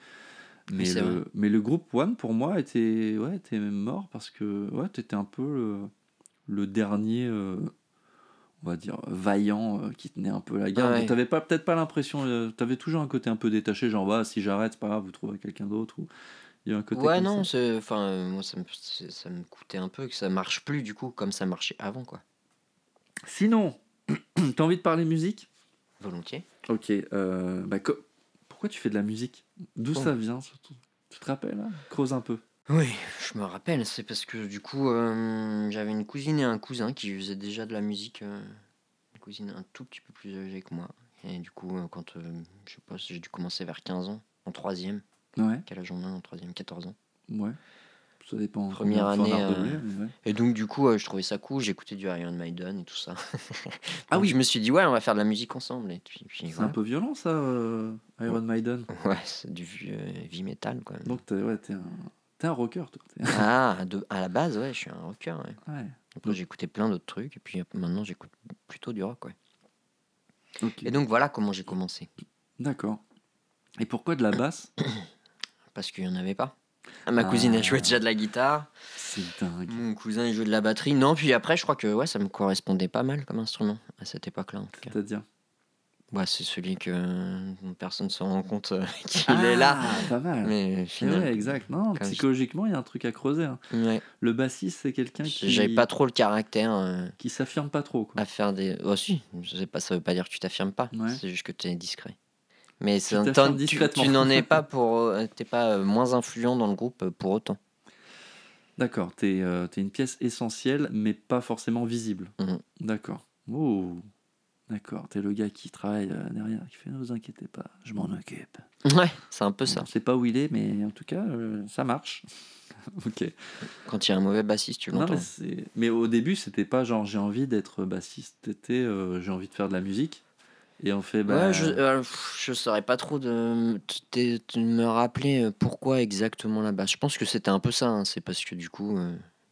Speaker 1: Mais, le, mais le groupe One, pour moi, était, ouais, était même mort parce que ouais, tu étais un peu le, le dernier, euh, on va dire, vaillant euh, qui tenait un peu la garde.
Speaker 2: Ouais.
Speaker 1: Tu n'avais peut-être pas l'impression, tu avais toujours un côté un peu détaché, genre, bah, si j'arrête, c'est pas grave, vous trouverez quelqu'un d'autre. Ou... Il y a un côté
Speaker 2: Ouais, non, enfin, euh, moi, ça me, ça me coûtait un peu que ça marche plus, du coup, comme ça marchait avant, quoi.
Speaker 1: Sinon, t'as envie de parler musique?
Speaker 2: Volontiers.
Speaker 1: Ok. euh, bah, pourquoi tu fais de la musique? D'où
Speaker 2: Oh.
Speaker 1: ça vient surtout? Tu te rappelles hein? Creuse un peu.
Speaker 2: Oui, je me rappelle, c'est parce que du coup, euh, j'avais une cousine et un cousin qui faisaient déjà de la musique. euh, une cousine un tout petit peu plus âgée que moi. Et du coup, euh, quand, euh, je sais pas, j'ai dû commencer vers 15 ans, en troisième.
Speaker 1: Ouais,
Speaker 2: Quel âge on a en troisième? 14 ans.
Speaker 1: ouais. Ça dépend.
Speaker 2: Première
Speaker 1: combien de
Speaker 2: année,
Speaker 1: redoublé, mais ouais.
Speaker 2: Et donc, du coup, euh, je trouvais ça cool, j'écoutais du Iron Maiden et tout ça.
Speaker 1: Ah
Speaker 2: Donc,
Speaker 1: oui.
Speaker 2: Je me suis dit, ouais, on va faire de la musique ensemble. Et puis, puis
Speaker 1: C'est
Speaker 2: voilà.
Speaker 1: un peu violent ça, euh, Iron Maiden.
Speaker 2: Ouais, c'est du vieux heavy metal, quoi.
Speaker 1: Donc t'es ouais, t'es un, t'es un rocker, toi.
Speaker 2: Ah, de- à la base, ouais, je suis un rocker. Ouais.
Speaker 1: Ouais.
Speaker 2: Après, j'ai écouté plein d'autres trucs, et puis maintenant, j'écoute plutôt du rock, ouais. Et donc, voilà comment j'ai commencé.
Speaker 1: D'accord. Et pourquoi de la basse?
Speaker 2: Parce qu'il n'y en avait pas. Ah, Ma cousine, elle jouait
Speaker 1: Ah.
Speaker 2: déjà de la guitare.
Speaker 1: C'est dingue.
Speaker 2: Mon cousin, il jouait de la batterie. Non, puis après, je crois que ouais, ça me correspondait pas mal comme instrument à cette époque-là, en tout cas.
Speaker 1: C'est-à-dire?
Speaker 2: Ouais, c'est celui que euh, personne ne se rend compte euh, qu'il est là.
Speaker 1: Ah, pas mal.
Speaker 2: Mais finalement,
Speaker 1: exact. Non, psychologiquement, il y a un truc à creuser. hein.
Speaker 2: ouais.
Speaker 1: Le bassiste, c'est quelqu'un qui
Speaker 2: J'avais pas trop le caractère euh,
Speaker 1: qui s'affirme pas trop. Quoi.
Speaker 2: à faire des. Oh, si, je sais pas, ça veut pas dire que tu t'affirmes pas.
Speaker 1: Ouais.
Speaker 2: C'est juste que tu es discret. Mais tu,
Speaker 1: discrètement.
Speaker 2: tu n'en es pas pour. T'es pas moins influent dans le groupe pour autant.
Speaker 1: D'accord, euh, t'es une pièce essentielle, mais pas forcément visible.
Speaker 2: Mhm.
Speaker 1: D'accord. Oh, d'accord. T'es le gars qui travaille euh, derrière, qui fait ne vous inquiétez pas, je m'en occupe.
Speaker 2: Ouais, c'est un peu ça.
Speaker 1: On sait pas où il est, mais en tout cas, euh, ça marche. ok.
Speaker 2: Quand il y a un mauvais bassiste, tu l'entends.
Speaker 1: mais, mais au début, c'était pas genre j'ai envie d'être bassiste, c'était euh, j'ai envie de faire de la musique. Et on fait bah.
Speaker 2: Ouais, je, euh, je saurais pas trop de, de- de me rappeler pourquoi exactement la basse. Je pense que c'était un peu ça. hein. C'est parce que du coup,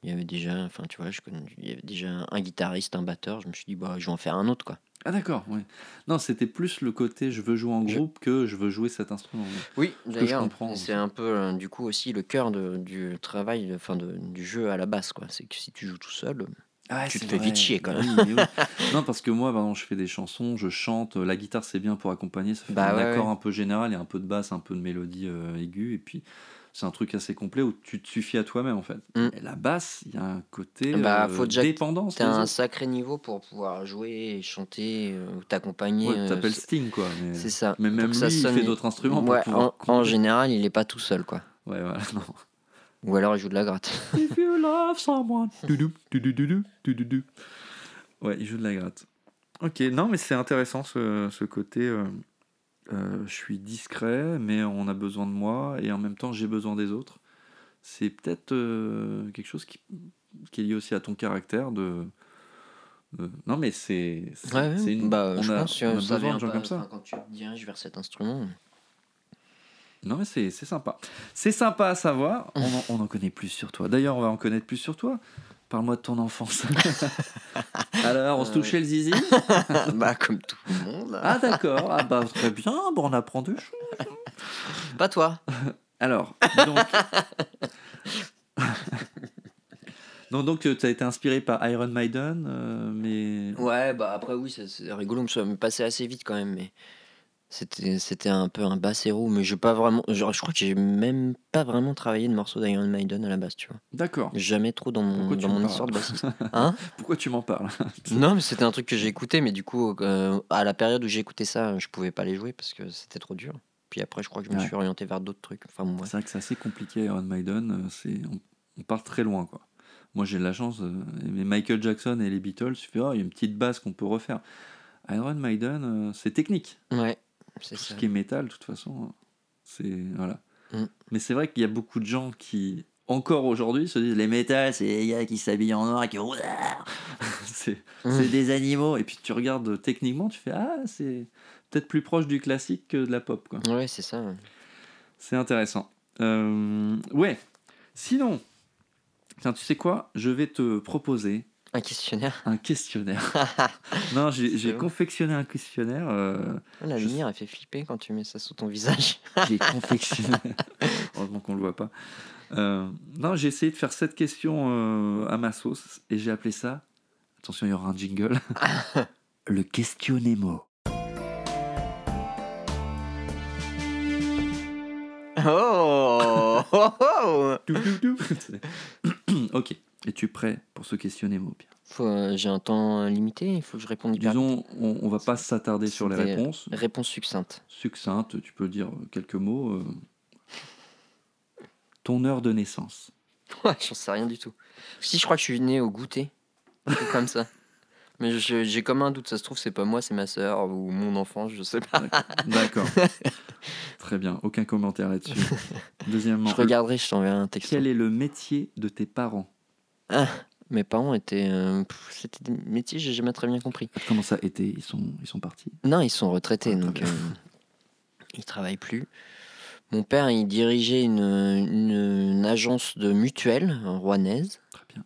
Speaker 2: il y avait déjà, enfin, tu vois, je connais, il y avait déjà un guitariste, un batteur. Je me suis dit, bah, je vais en faire un autre, quoi.
Speaker 1: Ah d'accord, ouais. Non, c'était plus le côté je veux jouer en
Speaker 2: Je-
Speaker 1: groupe que je veux jouer cet instrument.
Speaker 2: Oui, d'ailleurs, c'est un peu, euh, du coup, aussi le cœur de- du travail, enfin, de, du jeu à la basse, quoi. C'est que si tu joues tout seul,
Speaker 1: Ah,
Speaker 2: Tu te fais vite chier, quand
Speaker 1: Oui, mais oui. non, parce que moi, pardon, je fais des chansons, je chante. La guitare, c'est bien pour accompagner. Ça fait
Speaker 2: Bah
Speaker 1: un
Speaker 2: ouais,
Speaker 1: accord
Speaker 2: ouais.
Speaker 1: un peu général et un peu de basse, un peu de mélodie euh, aiguë. Et puis, c'est un truc assez complet où tu te suffis à toi-même, en fait.
Speaker 2: Mm.
Speaker 1: Et la basse, il y a un côté
Speaker 2: Bah,
Speaker 1: euh,
Speaker 2: faut déjà
Speaker 1: dépendance.
Speaker 2: t'as un sacré niveau pour pouvoir jouer, chanter, euh, ou t'accompagner.
Speaker 1: Ouais,
Speaker 2: euh,
Speaker 1: t'appelles Sting, quoi. Mais,
Speaker 2: c'est ça.
Speaker 1: mais même lui,
Speaker 2: ça
Speaker 1: il fait d'autres instruments
Speaker 2: Ouais, en, général, il est pas tout seul, quoi.
Speaker 1: Ouais, voilà. Non.
Speaker 2: Ou alors il joue de la gratte.
Speaker 1: If you love someone. Ouais, il joue de la gratte. Ok, non, mais c'est intéressant ce, ce côté. euh, euh, je suis discret, mais on a besoin de moi, et en même temps, j'ai besoin des autres. C'est peut-être euh, quelque chose qui, qui est lié aussi à ton caractère de. de- Non, mais c'est. c'est-
Speaker 2: Ouais,
Speaker 1: une-
Speaker 2: bah,
Speaker 1: on
Speaker 2: je
Speaker 1: a,
Speaker 2: pense
Speaker 1: on a besoin de gens
Speaker 2: pas-
Speaker 1: comme ça.
Speaker 2: quand tu te diriges vers cet instrument.
Speaker 1: Non, mais c'est c'est sympa. C'est sympa à savoir. On en, on en connaît plus sur toi. D'ailleurs, on va en connaître plus sur toi. Parle-moi de ton enfance. Alors, on se
Speaker 2: Euh,
Speaker 1: touchait le zizi
Speaker 2: bah, comme tout le monde.
Speaker 1: Ah, d'accord. Ah, bah, très bien. Bon, on apprend deux choses.
Speaker 2: Pas toi.
Speaker 1: Alors, donc. non, donc, tu as été inspiré par Iron Maiden, euh, mais.
Speaker 2: Ouais, bah après, oui, c'est- rigolo, ça me passait assez vite quand même. Mais c'était c'était un peu un bassero. Mais j'ai pas vraiment. Genre, je crois que j'ai même pas vraiment travaillé de morceaux d'Iron Maiden à la base, tu vois.
Speaker 1: D'accord.
Speaker 2: Jamais trop dans mon,
Speaker 1: Pourquoi
Speaker 2: dans mon
Speaker 1: parles
Speaker 2: histoire de bassiste. Hein?
Speaker 1: Pourquoi tu m'en parles?
Speaker 2: Non, mais c'était un truc que j'ai écouté, mais du coup, euh, à la période où j'ai écouté ça, je pouvais pas les jouer parce que c'était trop dur. Puis après, je crois que je me
Speaker 1: Ouais.
Speaker 2: suis orienté vers d'autres trucs. Enfin.
Speaker 1: C'est vrai que c'est assez compliqué, Iron Maiden. euh, C'est, on, on part très loin, quoi. Moi, j'ai de la chance. euh, mais Michael Jackson et les Beatles, tu fais, oh, il y a une petite basse qu'on peut refaire. Iron Maiden, euh, c'est technique.
Speaker 2: Ouais,
Speaker 1: Tout
Speaker 2: ça.
Speaker 1: ce qui est métal, de toute façon, c'est voilà.
Speaker 2: Mm.
Speaker 1: Mais c'est vrai qu'il y a beaucoup de gens qui, encore aujourd'hui, se disent les métals, c'est les gars qui s'habillent en noir et qui c'est
Speaker 2: Mm.
Speaker 1: c'est des animaux. Et puis tu regardes techniquement, tu fais ah, c'est peut-être plus proche du classique que de la pop, quoi.
Speaker 2: Ouais, c'est ça. ouais.
Speaker 1: C'est intéressant. Euh, ouais. Sinon, tiens, tu sais quoi? Je vais te proposer
Speaker 2: Un questionnaire.
Speaker 1: un questionnaire. non, j'ai confectionné un questionnaire. euh,
Speaker 2: La
Speaker 1: Je
Speaker 2: lumière, elle fait flipper quand tu mets ça sous ton visage.
Speaker 1: j'ai confectionné. Heureusement qu'on le voit pas. Euh, non, j'ai essayé de faire cette question euh, à ma sauce et j'ai appelé ça. Attention, il y aura un jingle. le questionnémo.
Speaker 2: Oh, oh, oh
Speaker 1: dou. ok. Es-tu prêt pour ce questionnémo, Pierre?
Speaker 2: Faut, euh, J'ai un temps limité, il faut que je réponde hyper.
Speaker 1: Disons, on, on va pas s'attarder sur les réponses.
Speaker 2: Réponse succincte.
Speaker 1: Succincte, tu peux dire quelques mots. euh. Ton heure de naissance.
Speaker 2: Ouais, j'en sais rien du tout. Si, je crois que je suis né au goûter. Un truc comme ça. Mais je- j'ai comme un doute, ça se trouve, c'est pas moi, c'est ma soeur ou mon enfant, je sais pas.
Speaker 1: D'accord. Très bien, aucun commentaire là-dessus. Deuxièmement,
Speaker 2: Je regarderai, je t'enverrai un texte.
Speaker 1: quel est le métier de tes parents?
Speaker 2: Mes parents étaient. euh, pff, C'était des métiers, j'ai jamais très bien compris.
Speaker 1: Comment ça était Ils sont, ils sont partis?
Speaker 2: Non, ils sont retraités,
Speaker 1: Ah,
Speaker 2: donc euh, ils travaillent plus. Mon père, il dirigeait une, une- une agence de mutuelle rouennaise.
Speaker 1: Très bien.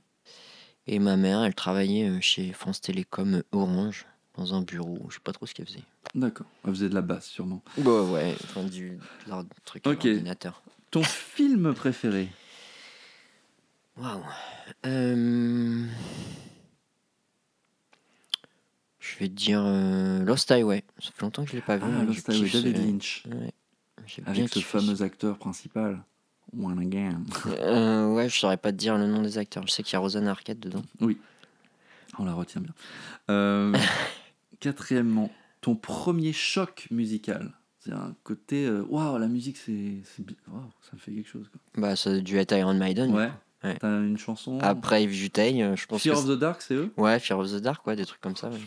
Speaker 2: Et ma mère, elle travaillait euh, chez France Télécom Orange, dans un bureau. Je sais pas trop ce qu'elle faisait.
Speaker 1: D'accord. Elle faisait de la basse, sûrement.
Speaker 2: Bah ouais, enfin du de truc à
Speaker 1: Ok.
Speaker 2: l'ordinateur.
Speaker 1: Ton film préféré?
Speaker 2: Waouh. Euh, Je vais te dire euh, Lost Highway. Ça fait longtemps que je l'ai pas vu.
Speaker 1: Ah,
Speaker 2: mais
Speaker 1: Lost Highway, David
Speaker 2: ce-
Speaker 1: Lynch.
Speaker 2: Ouais.
Speaker 1: Avec ce fameux acteur principal. One again.
Speaker 2: Euh, ouais, je saurais pas te dire le nom des acteurs. Je sais qu'il y a Rosanna Arquette dedans.
Speaker 1: On la retient bien. Euh, quatrièmement, ton premier choc musical. C'est un côté. Waouh, la musique, c'est. waouh, ça me fait quelque chose. Quoi.
Speaker 2: Bah, ça a dû être Iron Maiden.
Speaker 1: Ouais.
Speaker 2: Ouais.
Speaker 1: T'as une chanson.
Speaker 2: Après Yves Jutey, euh, je pense
Speaker 1: Fear
Speaker 2: que
Speaker 1: of the Dark, c'est eux?
Speaker 2: Ouais, Fear of the Dark, ouais, des trucs comme ça. ouais.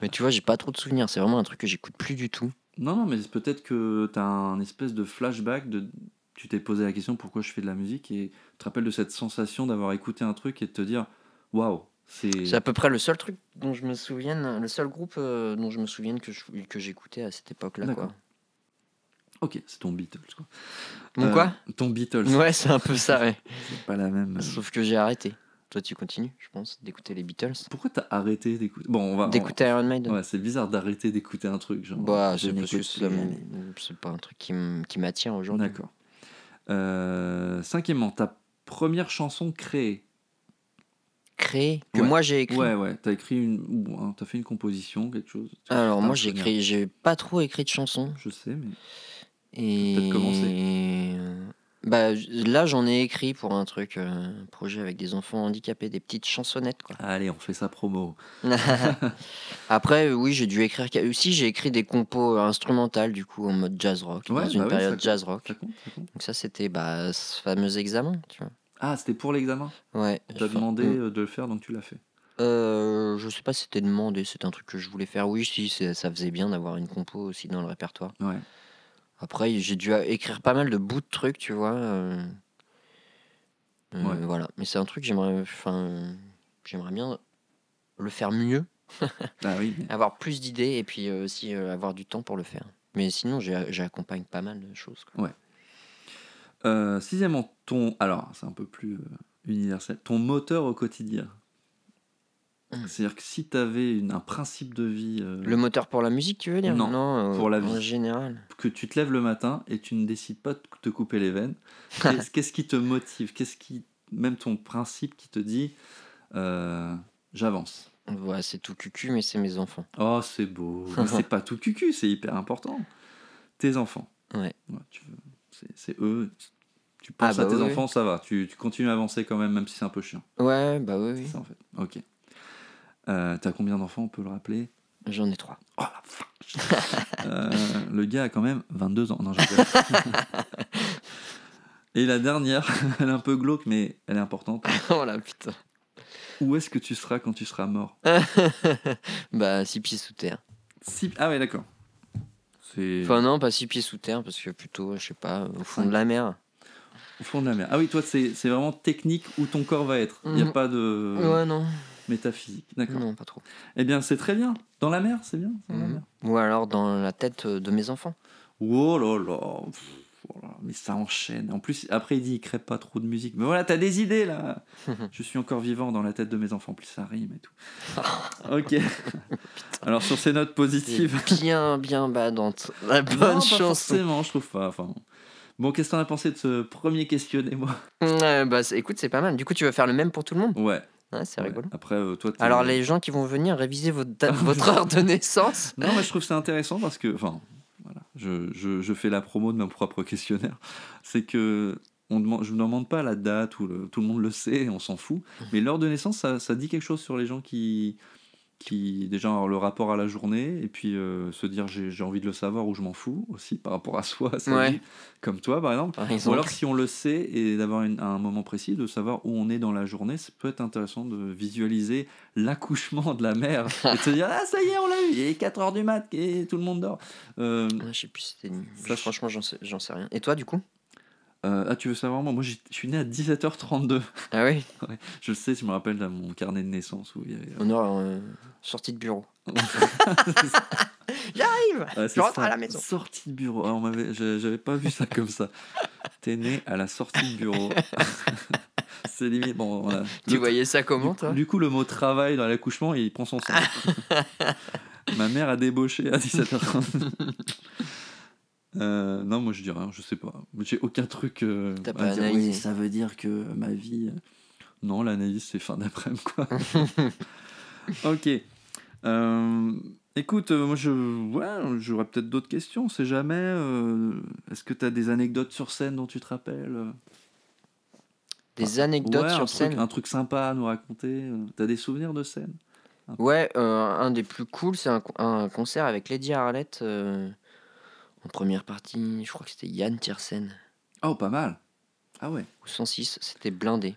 Speaker 2: Mais tu vois, j'ai pas trop de souvenirs. C'est vraiment un truc que j'écoute plus du tout.
Speaker 1: Non, non, mais peut-être que t'as un espèce de flashback de. Tu t'es posé la question pourquoi je fais de la musique et tu te rappelles de cette sensation d'avoir écouté un truc et de te dire waouh, c'est.
Speaker 2: C'est à peu près le seul truc dont je me souvienne, le seul groupe euh, dont je me souvienne que j'écoutais à cette époque-là. Quoi.
Speaker 1: Ok, c'est ton Beatles quoi.
Speaker 2: Mon
Speaker 1: Euh,
Speaker 2: quoi?
Speaker 1: Ton Beatles.
Speaker 2: Ouais, c'est un peu ça, ouais.
Speaker 1: C'est pas la même.
Speaker 2: Sauf que j'ai arrêté. Toi, tu continues, je pense, d'écouter les Beatles.
Speaker 1: Pourquoi t'as arrêté d'écouter? Bon, on va. on-
Speaker 2: D'écouter Iron Maiden
Speaker 1: Ouais, c'est bizarre d'arrêter d'écouter un truc. Genre,
Speaker 2: Bah, c'est parce que me- c'est pas un truc qui m- qui m'attire aujourd'hui.
Speaker 1: D'accord. Euh, cinquièmement, ta première chanson créée.
Speaker 2: Créé, que
Speaker 1: Ouais.
Speaker 2: moi j'ai écrit.
Speaker 1: Ouais, ouais. T'as écrit une. ou, hein, T'as fait une composition, quelque chose.
Speaker 2: Alors moi j'ai écrit, j'ai pas trop écrit de chansons.
Speaker 1: Je sais, mais.
Speaker 2: Et
Speaker 1: peut-être commencer.
Speaker 2: Bah là j'en ai écrit pour un truc, euh, un projet avec des enfants handicapés, des petites chansonnettes quoi.
Speaker 1: Allez, on fait sa promo.
Speaker 2: Après euh, oui j'ai dû écrire, aussi j'ai écrit des compos instrumentales du coup en mode jazz rock
Speaker 1: Ouais,
Speaker 2: dans une
Speaker 1: bah oui, ça
Speaker 2: période
Speaker 1: compte.
Speaker 2: jazz rock.
Speaker 1: Ça compte, ça compte.
Speaker 2: Donc ça c'était bah ce fameux examen, tu vois.
Speaker 1: Ah, c'était pour l'examen?
Speaker 2: Ouais.
Speaker 1: On t'a demandé
Speaker 2: mm.
Speaker 1: euh, de le faire, donc tu l'as fait.
Speaker 2: Euh, je sais pas si c'était demandé, c'était un truc que je voulais faire. Oui, si, c'est- ça faisait bien d'avoir une compo aussi dans le répertoire.
Speaker 1: Ouais.
Speaker 2: Après, j'ai dû écrire pas mal de bouts de trucs, tu vois. euh, euh,
Speaker 1: Ouais.
Speaker 2: Voilà, mais c'est un truc que j'aimerais, enfin, j'aimerais bien le faire mieux,
Speaker 1: Ah oui,
Speaker 2: avoir plus d'idées et puis euh, aussi avoir du temps pour le faire. Mais sinon, j'accompagne pas mal de choses. quoi.
Speaker 1: Euh, sixièmement, ton. Alors, c'est un peu plus euh, universel. Ton moteur au quotidien.
Speaker 2: Mm.
Speaker 1: C'est-à-dire que si tu avais un principe de vie. euh,
Speaker 2: Le moteur pour la musique, tu veux dire?
Speaker 1: Non,
Speaker 2: euh,
Speaker 1: pour la
Speaker 2: En
Speaker 1: vie.
Speaker 2: général.
Speaker 1: que tu te lèves le matin et tu ne décides pas de te couper les veines, qu'est-ce qui te motive? Qu'est-ce qui, même ton principe qui te dit, euh, j'avance?
Speaker 2: Ouais, c'est tout cucu, mais c'est mes enfants.
Speaker 1: Oh, c'est beau. Mais c'est pas tout cucu, c'est hyper important. Tes enfants.
Speaker 2: Ouais.
Speaker 1: tu veux, c'est, c'est eux. Tu
Speaker 2: Ah
Speaker 1: penses
Speaker 2: bah
Speaker 1: à tes
Speaker 2: oui,
Speaker 1: enfants, ça va. Tu, tu continues à avancer quand même, même si c'est un peu chiant.
Speaker 2: Ouais, bah oui, oui.
Speaker 1: C'est ça en fait. Ok. Euh, t'as combien d'enfants, on peut le rappeler?
Speaker 2: J'en ai trois.
Speaker 1: Oh la vache Euh, Le gars a quand même 22 ans. Non. Et la dernière, elle est un peu glauque, mais elle est importante.
Speaker 2: oh la putain.
Speaker 1: Où est-ce que tu seras quand tu seras mort?
Speaker 2: Bah, six pieds sous terre.
Speaker 1: Si- Ah ouais, d'accord.
Speaker 2: Enfin, non, pas six pieds sous terre, parce que plutôt, je sais pas, au fond de la mer.
Speaker 1: au fond de la mer. Ah oui, toi, c'est c'est vraiment technique où ton corps va être. Il n'y a
Speaker 2: Mhm.
Speaker 1: pas de
Speaker 2: Ouais, non.
Speaker 1: Métaphysique. D'accord.
Speaker 2: Non, pas trop.
Speaker 1: Eh bien, c'est très bien. Dans la mer, c'est bien. dans la mer.
Speaker 2: Ou alors dans la tête de mes enfants.
Speaker 1: Oh là là. Pff, oh là, Mais ça enchaîne. En plus, après, il dit il crée pas trop de musique. Mais voilà, t'as des idées là. Je suis encore vivant dans la tête de mes enfants. En plus, ça rime et tout. ok. Alors, sur ces notes positives.
Speaker 2: bien, bien badante. La bonne
Speaker 1: non, pas
Speaker 2: chanson.
Speaker 1: forcément, je trouve pas. Enfin, bon, qu'est-ce que t'en as pensé de ce premier questionnement
Speaker 2: Ouais, bah, écoute, c'est pas mal. Du coup, tu vas faire le même pour tout le monde?
Speaker 1: Ouais.
Speaker 2: Ouais, c'est
Speaker 1: ouais.
Speaker 2: rigolo.
Speaker 1: Après, euh, toi,
Speaker 2: Alors, les gens qui vont venir réviser votre, date- votre heure de naissance.
Speaker 1: Non, mais je trouve c'est intéressant parce que, enfin, voilà, je, je, je fais la promo de mon propre questionnaire. C'est que on demande, je ne demande pas la date, le, tout le monde le sait, on s'en fout. Mais l'heure de naissance, ça, ça dit quelque chose sur les gens qui, qui déjà ont le rapport à la journée, et puis euh, se dire j'ai envie de le savoir ou je m'en fous aussi par rapport à soi, à sa
Speaker 2: Ouais.
Speaker 1: vie, comme toi par exemple. Ou alors si on le sait et d'avoir un moment précis, de savoir où on est dans la journée, ça peut être intéressant de visualiser l'accouchement de la mère et de se dire ah ça y est on l'a eu, il est 4 heures du mat et tout le monde dort. Euh,
Speaker 2: Ouais, je sais plus si c'était.
Speaker 1: Ça,
Speaker 2: Franchement, j'en sais, j'en sais rien. Et toi, du coup?
Speaker 1: Euh, ah tu veux savoir moi Moi j'ai- je suis né à 17h32.
Speaker 2: Ah oui
Speaker 1: Je le sais, je me rappelle de mon carnet de naissance où il y avait.
Speaker 2: On aura euh, sortie de bureau. J'arrive Je rentre
Speaker 1: ça,
Speaker 2: à la maison.
Speaker 1: Sortie de bureau. Ah, on m'avait, je- j'avais pas vu ça comme ça. T'es né à la sortie de bureau. c'est limite. Bon, voilà.
Speaker 2: Tu
Speaker 1: Le-
Speaker 2: voyais ça comment,
Speaker 1: du,
Speaker 2: toi
Speaker 1: du coup, le mot travail dans l'accouchement, il prend son sens. Ma mère a débauché à 17h30. Euh, non, moi je dis rien, je sais pas. J'ai aucun truc. euh,
Speaker 2: T'as
Speaker 1: à
Speaker 2: pas
Speaker 1: dire,
Speaker 2: analysé.
Speaker 1: oui, ça veut dire que ma vie. euh, Non, l'analyse c'est fin d'après-midi quoi. ok. Euh, écoute, moi, je, ouais, j'aurais peut-être d'autres questions, on sait jamais. euh, Est-ce que tu as des anecdotes sur scène dont tu te rappelles
Speaker 2: Des anecdotes
Speaker 1: Ouais, un
Speaker 2: sur
Speaker 1: truc,
Speaker 2: scène?
Speaker 1: un truc sympa à nous raconter. Tu as des souvenirs de scène?
Speaker 2: Ouais, euh, un des plus cool, c'est un, un concert avec Lady Arlette euh, en première partie. Je crois que c'était Yann Tiersen
Speaker 1: Oh, pas mal. Ah ouais.
Speaker 2: ou 106. C'était blindé.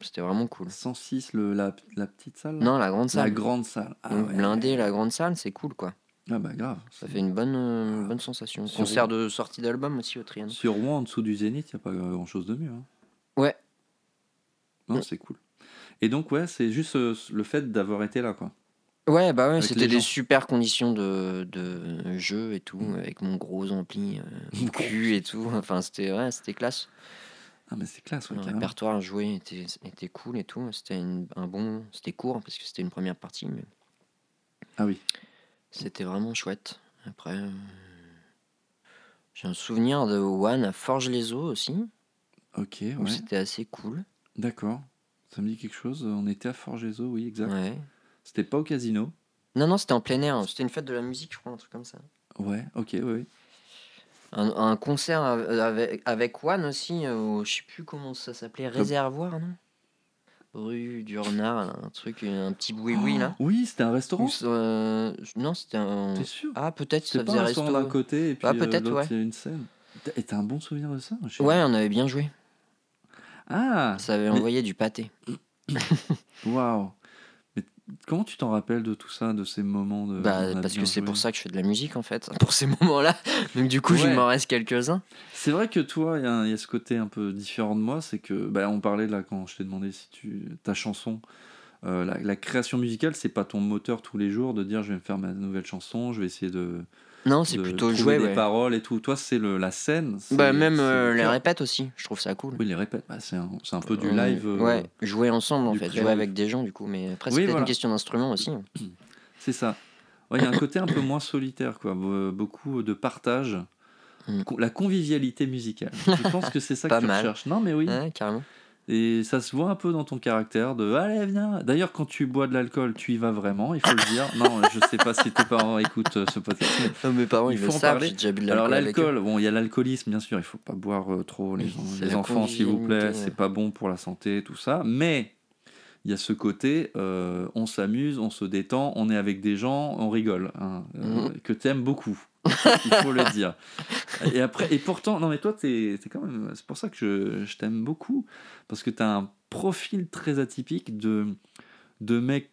Speaker 2: C'était vraiment cool.
Speaker 1: 106, le, la, la petite salle là
Speaker 2: Non, la grande
Speaker 1: La
Speaker 2: salle.
Speaker 1: grande salle. Ah,
Speaker 2: Donc,
Speaker 1: ouais.
Speaker 2: blindé, la grande salle, c'est cool quoi.
Speaker 1: Ah bah grave.
Speaker 2: Ça fait une bonne, euh, bonne sensation.
Speaker 1: Sur-
Speaker 2: Concert de sortie d'album aussi au Trianon.
Speaker 1: Sur Rouen, en dessous du Zénith, il n'y a pas grand chose de mieux. hein.
Speaker 2: Ouais.
Speaker 1: Non,
Speaker 2: Ouais.
Speaker 1: c'est cool. Et donc, ouais, c'est juste euh, le fait d'avoir été là, quoi.
Speaker 2: Ouais, bah ouais, c'était des super conditions de, de jeu et tout, avec mon gros ampli euh,
Speaker 1: Mon
Speaker 2: cul et tout. Enfin, c'était ouais, c'était classe.
Speaker 1: Ah, mais c'est classe, ouais,
Speaker 2: Le répertoire joué était, était cool et tout. C'était un bon. C'était court parce que c'était une première partie, mais
Speaker 1: Ah oui.
Speaker 2: c'était vraiment chouette. Après, euh, j'ai un souvenir de One à Forge-les-Eaux aussi,
Speaker 1: Ok, ouais.
Speaker 2: c'était assez cool.
Speaker 1: D'accord. Ça me dit quelque chose. On était à Forgezo, oui, exact.
Speaker 2: Ouais.
Speaker 1: C'était pas au casino.
Speaker 2: Non, non, c'était en plein air. C'était une fête de la musique, je crois, un truc comme ça.
Speaker 1: Ouais, ok, oui, oui.
Speaker 2: Un, un concert av- avec, avec One aussi, euh, au- je sais plus comment ça s'appelait, Réservoir, non? Rue du Renard, un truc, un petit boui-boui là.
Speaker 1: Oh, oui, c'était un restaurant.
Speaker 2: Ça, euh, non, c'était un.
Speaker 1: T'es sûr?
Speaker 2: Ah, peut-être ça faisait
Speaker 1: un restaurant d'un côté et puis
Speaker 2: Ah,
Speaker 1: euh,
Speaker 2: peut-être, ouais.
Speaker 1: une scène. Et t'as un bon souvenir de ça
Speaker 2: Ouais, on avait bien joué.
Speaker 1: Ah
Speaker 2: Ça avait
Speaker 1: Mais-
Speaker 2: envoyé du pâté.
Speaker 1: Waouh comment tu t'en rappelles de tout ça, de ces moments de.
Speaker 2: bah, parce que c'est pour ça que je fais de la musique en fait, pour ces moments-là. Donc du coup, il
Speaker 1: Ouais.
Speaker 2: m'en reste quelques-uns.
Speaker 1: C'est vrai que toi, il y, a un- il y a ce côté un peu différent de moi, c'est que bah, on parlait là quand je t'ai demandé si tu ta chanson, euh, la, la création musicale, c'est pas ton moteur tous les jours de dire je vais me faire ma nouvelle chanson, je vais essayer de,
Speaker 2: Non, c'est plutôt jouer,
Speaker 1: des
Speaker 2: ouais.
Speaker 1: paroles et tout. Toi, c'est le la scène.
Speaker 2: Bah, même euh,
Speaker 1: le
Speaker 2: les répètes aussi, je trouve ça cool.
Speaker 1: Oui, les répètes, bah, c'est un, un peu du
Speaker 2: On-
Speaker 1: live. euh,
Speaker 2: Ouais, jouer ensemble en fait, jouer avec des gens du coup, mais après c'est
Speaker 1: Oui,
Speaker 2: peut-être
Speaker 1: voilà.
Speaker 2: une question d'instrument aussi.
Speaker 1: C'est ça. Ouais, Il y a un côté un peu moins solitaire, quoi. Be- Beaucoup de partage.
Speaker 2: Mm.
Speaker 1: La convivialité musicale. Je pense que c'est ça que tu
Speaker 2: mal.
Speaker 1: recherches. Non, mais oui.
Speaker 2: Ouais, carrément.
Speaker 1: Et ça se voit un peu dans ton caractère de allez viens. D'ailleurs quand tu bois de l'alcool, tu y vas vraiment, il faut le dire. Non, je sais pas si tes parents écoutent euh, ce podcast. mais-
Speaker 2: mes parents,
Speaker 1: Il
Speaker 2: ils déjà bu de
Speaker 1: Alors
Speaker 2: l'alcool
Speaker 1: bon, il y a l'alcoolisme bien sûr, il faut pas boire euh, trop les, les enfants s'il vous plaît, c'est pas bon pour la santé tout ça, mais il y a ce côté, euh, on s'amuse, on se détend, on est avec des gens, on rigole, hein, euh,
Speaker 2: Mhm.
Speaker 1: que t'aimes beaucoup, il faut le dire. Et après, et pourtant, non mais toi, t'es quand même, c'est pour ça que je, je t'aime beaucoup, parce que t'as un profil très atypique de, de mec.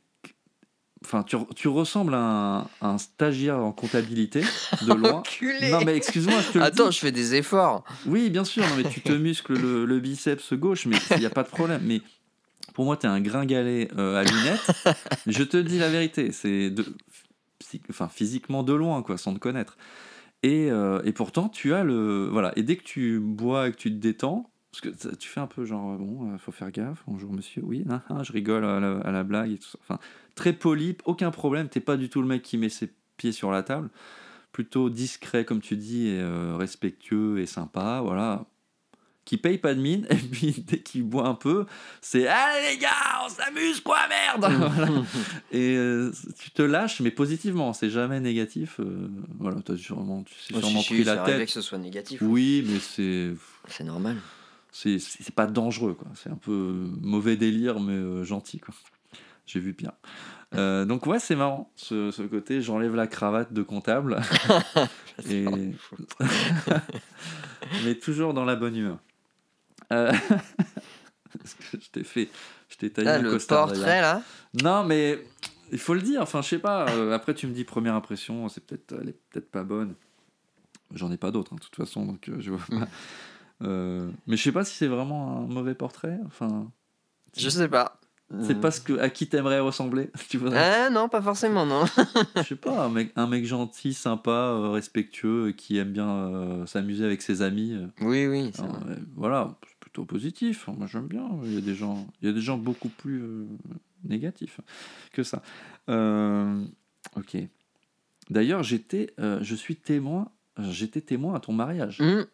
Speaker 1: Enfin, tu, tu ressembles à un, un stagiaire en comptabilité de loin.
Speaker 2: Enculé
Speaker 1: Non mais excuse-moi, je te le
Speaker 2: Attends,
Speaker 1: dis.
Speaker 2: je fais des efforts.
Speaker 1: Oui, bien sûr, non, mais tu te muscles le, le biceps gauche, mais il n'y a pas de problème. Mais pour moi, tu es un gringalet euh, à lunettes. Je te dis la vérité, c'est de, enfin, physiquement de loin, quoi, sans te connaître. Et, euh, et pourtant, tu as le. Voilà, et dès que tu bois et que tu te détends, parce que tu fais un peu genre, bon, euh, faut faire gaffe, bonjour monsieur, oui, hein, je rigole à la, à la blague et tout ça. Enfin, très poli, aucun problème, t'es pas du tout le mec qui met ses pieds sur la table. Plutôt discret, comme tu dis, et euh, respectueux et sympa, voilà. Qui paye pas de mine, et puis dès qu'il boit un peu, c'est Allez les gars, on s'amuse quoi, merde Voilà. Et euh, tu te lâches, mais positivement, c'est jamais négatif. euh, voilà, t'as sûrement, tu sais
Speaker 2: Oh,
Speaker 1: sûrement
Speaker 2: si, si,
Speaker 1: pris la tête.
Speaker 2: que ce soit négatif.
Speaker 1: Oui, mais c'est
Speaker 2: C'est normal.
Speaker 1: c'est c'est pas dangereux quoi c'est un peu mauvais délire mais euh, gentil quoi j'ai vu pire Euh, donc ouais c'est marrant ce, ce côté j'enlève la cravate de comptable et mais toujours dans la bonne humeur Euh, parce que je t'ai fait je t'ai taillé
Speaker 2: Ah,
Speaker 1: un
Speaker 2: le
Speaker 1: costard
Speaker 2: portrait là.
Speaker 1: non mais il faut le dire enfin je sais pas euh, après tu me dis première impression c'est peut-être elle est peut-être pas bonne j'en ai pas d'autres hein, de toute façon donc euh, je vois pas Euh, mais je sais pas si c'est vraiment un mauvais portrait. Enfin,
Speaker 2: Je sais pas.
Speaker 1: c'est pas ce que à qui t'aimerais ressembler. Tu voudrais,
Speaker 2: Ah non, pas forcément, non.
Speaker 1: je sais pas, un mec, un mec gentil, sympa, respectueux, qui aime bien s'amuser avec ses amis.
Speaker 2: Oui, oui.
Speaker 1: Alors,
Speaker 2: vrai.
Speaker 1: voilà, plutôt positif. Moi, j'aime bien. Il y a des gens, il y a des gens beaucoup plus euh, négatifs que ça. Euh, ok. D'ailleurs, j'étais, euh, je suis témoin. J'étais témoin à ton mariage.
Speaker 2: Hum,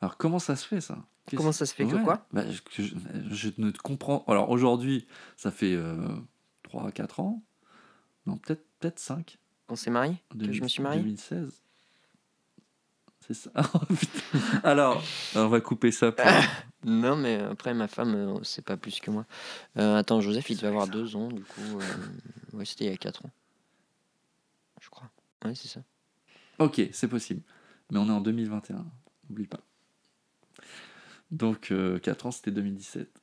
Speaker 1: Alors comment ça se fait ça?
Speaker 2: Comment ça se fait que quoi?
Speaker 1: Bah, je, ne comprends. Alors aujourd'hui, ça fait 3 à 4 ans. Non, peut-être peut-être 5.
Speaker 2: On s'est marié Que je me suis marié
Speaker 1: 2016. C'est ça. Oh. Alors, on va couper ça. Pour...
Speaker 2: non, mais après, ma femme, euh, c'est pas plus que moi. Euh, attends, Joseph, il devait avoir deux ans, du coup. Euh... Ouais, c'était il y a 4 ans. Je crois. Ouais, c'est ça.
Speaker 1: Ok, c'est possible. Mais on est en 2021, n'oublie pas. Donc, 4 ans, c'était 2017.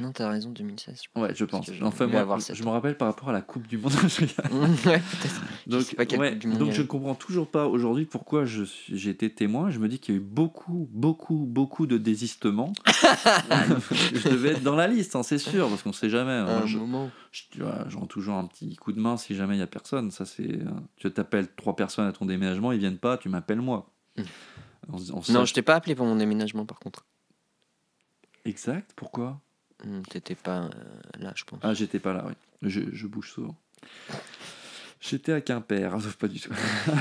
Speaker 2: Non, t'as raison, 2016.
Speaker 1: Je ouais, je pense. Enfin, moi, je me rappelle par rapport à la Coupe du Monde. ouais, peut-être. Donc, donc je ne comprends toujours pas aujourd'hui pourquoi j'ai été témoin. Je me dis qu'il y a eu beaucoup, beaucoup, beaucoup de désistements. je devais être dans la liste, hein, c'est sûr, parce qu'on ne sait jamais. Hein. Un je, moment. Je, rends toujours un petit coup de main si jamais il n'y a personne. Ça, c'est. Tu t'appelles trois personnes à ton déménagement, ils viennent pas, tu m'appelles moi.
Speaker 2: Hum. non, je t'ai pas appelé pour mon déménagement, par contre.
Speaker 1: Exact. Pourquoi?
Speaker 2: T'étais pas euh, là, je pense.
Speaker 1: Ah, j'étais pas là, oui. Je, je bouge souvent. J'étais à Quimper, pas du tout.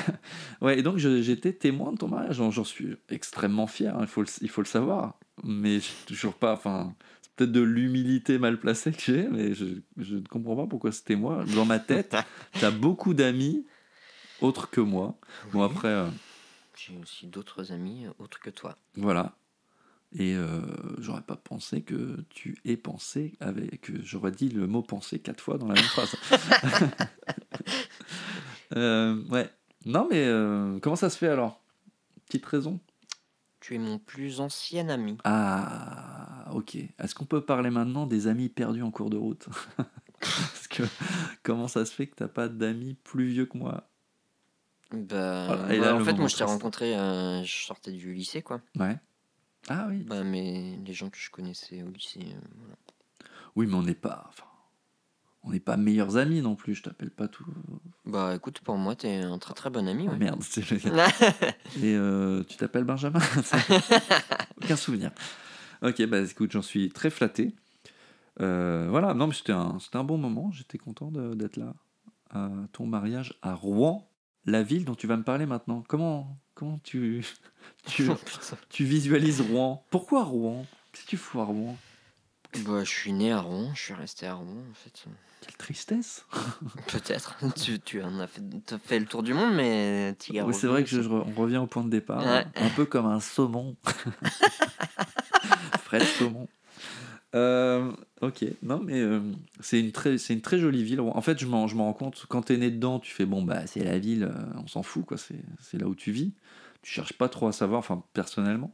Speaker 1: ouais, et donc j'étais témoin de ton mariage. J'en suis extrêmement fier, hein, il, faut le, il faut le savoir. Mais je toujours pas. Enfin, c'est peut-être de l'humilité mal placée que j'ai, mais je, je, ne comprends pas pourquoi c'était moi. Dans ma tête, t'as beaucoup d'amis autres que moi. Bon, après. Euh,
Speaker 2: j'ai aussi d'autres amis autres que toi.
Speaker 1: Voilà. Et euh, j'aurais pas pensé que tu aies pensé avec. que j'aurais dit le mot penser quatre fois dans la même phrase. euh, ouais. Non, mais euh, comment ça se fait alors? Petite raison?
Speaker 2: Tu es mon plus ancien ami.
Speaker 1: Ah, ok. Est-ce qu'on peut parler maintenant des amis perdus en cours de route? Parce que comment ça se fait que t'as pas d'amis plus vieux que moi?
Speaker 2: Bah, bah en fait, moi je t'ai rencontré, euh, je sortais du lycée quoi.
Speaker 1: Ouais. Ah oui.
Speaker 2: Bah, mais les gens que je connaissais au lycée. Euh, voilà.
Speaker 1: Oui, mais on n'est pas. Enfin, on n'est pas meilleurs amis non plus, je t'appelle pas tout.
Speaker 2: Bah écoute, pour moi, t'es un très très bon ami.
Speaker 1: Oh, merde, c'est Et euh, tu t'appelles Benjamin Aucun souvenir. Ok, bah écoute, j'en suis très flatté. Euh, voilà, non, mais c'était un, un bon moment, j'étais content d'être là. À ton mariage à Rouen, la ville dont tu vas me parler maintenant. Comment, comment tu, tu, tu visualises Rouen? Pourquoi Rouen? Qu'est-ce que tu fous à Rouen?
Speaker 2: Bah, Je suis né à Rouen, je suis resté à Rouen en fait.
Speaker 1: Quelle tristesse
Speaker 2: Peut-être. tu, tu en as fait, as fait le tour du monde, mais
Speaker 1: oui, C'est vrai que je, on revient au point de départ, un peu comme un saumon. Fred Saumon. Euh, ok, non mais euh, c'est une très une très jolie ville. En fait, je m'en rends compte quand t'es né dedans, tu fais bon bah c'est la ville, euh, on s'en fout quoi. C'est là où tu vis tu cherches pas trop à savoir, enfin personnellement.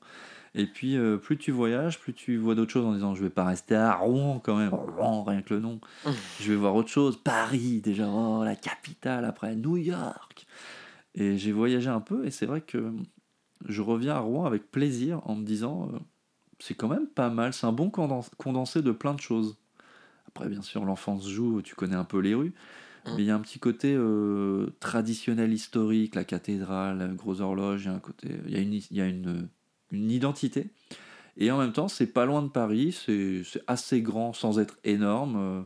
Speaker 1: Et puis plus tu voyages, plus tu vois d'autres choses en disant je vais pas rester à Rouen quand même, Rouen rien que le nom. Mmh. Je vais voir autre chose, Paris déjà, oh, la capitale après, New York. Et j'ai voyagé un peu et c'est vrai que je reviens à Rouen avec plaisir en me disant c'est quand même pas mal, c'est un bon condensé de plein de choses. Après bien sûr l'enfance joue, tu connais un peu les rues, Mmh. Mais il y a un petit côté euh, traditionnel historique, la cathédrale, la grosse horloge, il y a un côté, il y a une, il y a une, une identité. Et en même temps, c'est pas loin de Paris, c'est assez grand sans être énorme. Euh,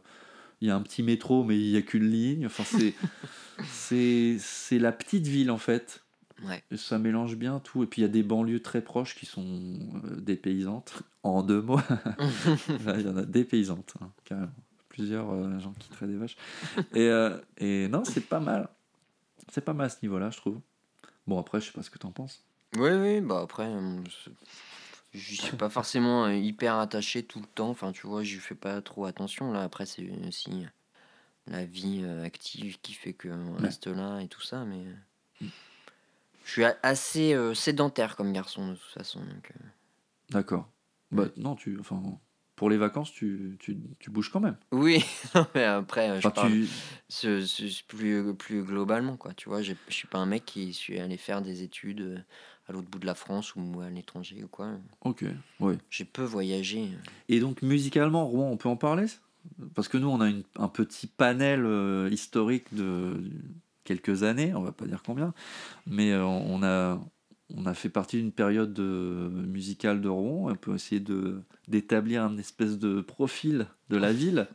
Speaker 1: il y a un petit métro, mais il n'y a qu'une ligne. Enfin, c'est la petite ville en fait.
Speaker 2: Ouais.
Speaker 1: Ça mélange bien tout. Et puis il y a des banlieues très proches qui sont euh, dépaysantes. En deux mots, il y en a dépaysantes, hein, carrément plusieurs euh, gens qui traitent des vaches. et, euh, et non, c'est pas mal. C'est pas mal à ce niveau-là, je trouve. Bon, après, je sais pas ce que t'en penses.
Speaker 2: Oui, oui, bah après, euh, je suis pas forcément hyper attaché tout le temps. Enfin, tu vois, je fais pas trop attention. Là, après, c'est aussi la vie active qui fait qu'on reste là et tout ça. Mais mm. Je suis assez sédentaire comme garçon, de toute façon.
Speaker 1: D'accord. Bah, non, tu. Enfin, pour les vacances, tu, tu, tu bouges quand même.
Speaker 2: Oui, mais après, je parle plus, plus globalement, quoi. Tu vois, je suis pas un mec qui suis allé faire des études euh, à l'autre bout de la France ou à l'étranger ou quoi.
Speaker 1: Ok, oui.
Speaker 2: J'ai peu voyagé.
Speaker 1: Et donc, musicalement, Rouen, on peut en parler? Parce que nous, on a une, un petit panel euh, historique de quelques années, on va pas dire combien, mais euh, on a on a fait partie d'une période musicale de Rouen. On peut essayer de, d'établir un espèce de profil de la ville.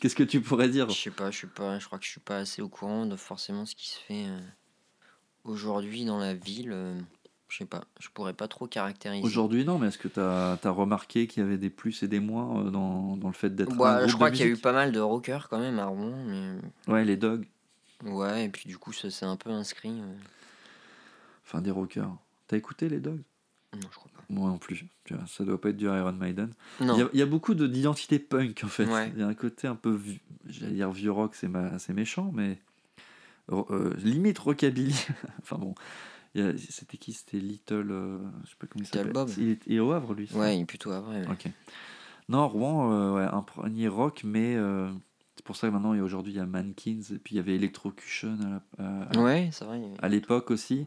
Speaker 1: Qu'est-ce, que tu pourrais dire?
Speaker 2: Je sais pas, je suis pas, je crois que je suis pas assez au courant de forcément ce qui se fait euh, aujourd'hui dans la ville. Euh. Je sais pas, je pourrais pas trop caractériser.
Speaker 1: Aujourd'hui, non, mais est-ce que tu as, remarqué qu'il y avait des plus et des moins euh, dans, dans le fait d'être.
Speaker 2: Bah, je crois qu'il y a eu pas mal de rockers quand même à Rouen. Mais...
Speaker 1: Ouais, les dogs.
Speaker 2: Ouais, et puis du coup, ça s'est un peu inscrit.
Speaker 1: Enfin, des rockers. T'as écouté les dogs?
Speaker 2: Non, je crois pas.
Speaker 1: Moi non plus. Tu vois, ça doit pas être du Iron Maiden. Il y, a, y, a beaucoup d'identité punk en fait. Il y a un côté un peu, j'allais dire vieux rock, c'est méchant, mais euh, limite rockabilly. enfin bon, c'était qui? C'était Little. Euh, je sais pas comment il s'appelle. Bob. Il est, au Havre, lui
Speaker 2: Ouais, il est plutôt Havre. Ouais.
Speaker 1: Ok. Non, Rouen, euh, ouais, un premier rock, mais euh, c'est pour ça que maintenant, aujourd'hui, il y a Mankins, et puis il y avait Electrocution à,
Speaker 2: ouais, c'est
Speaker 1: l'époque aussi.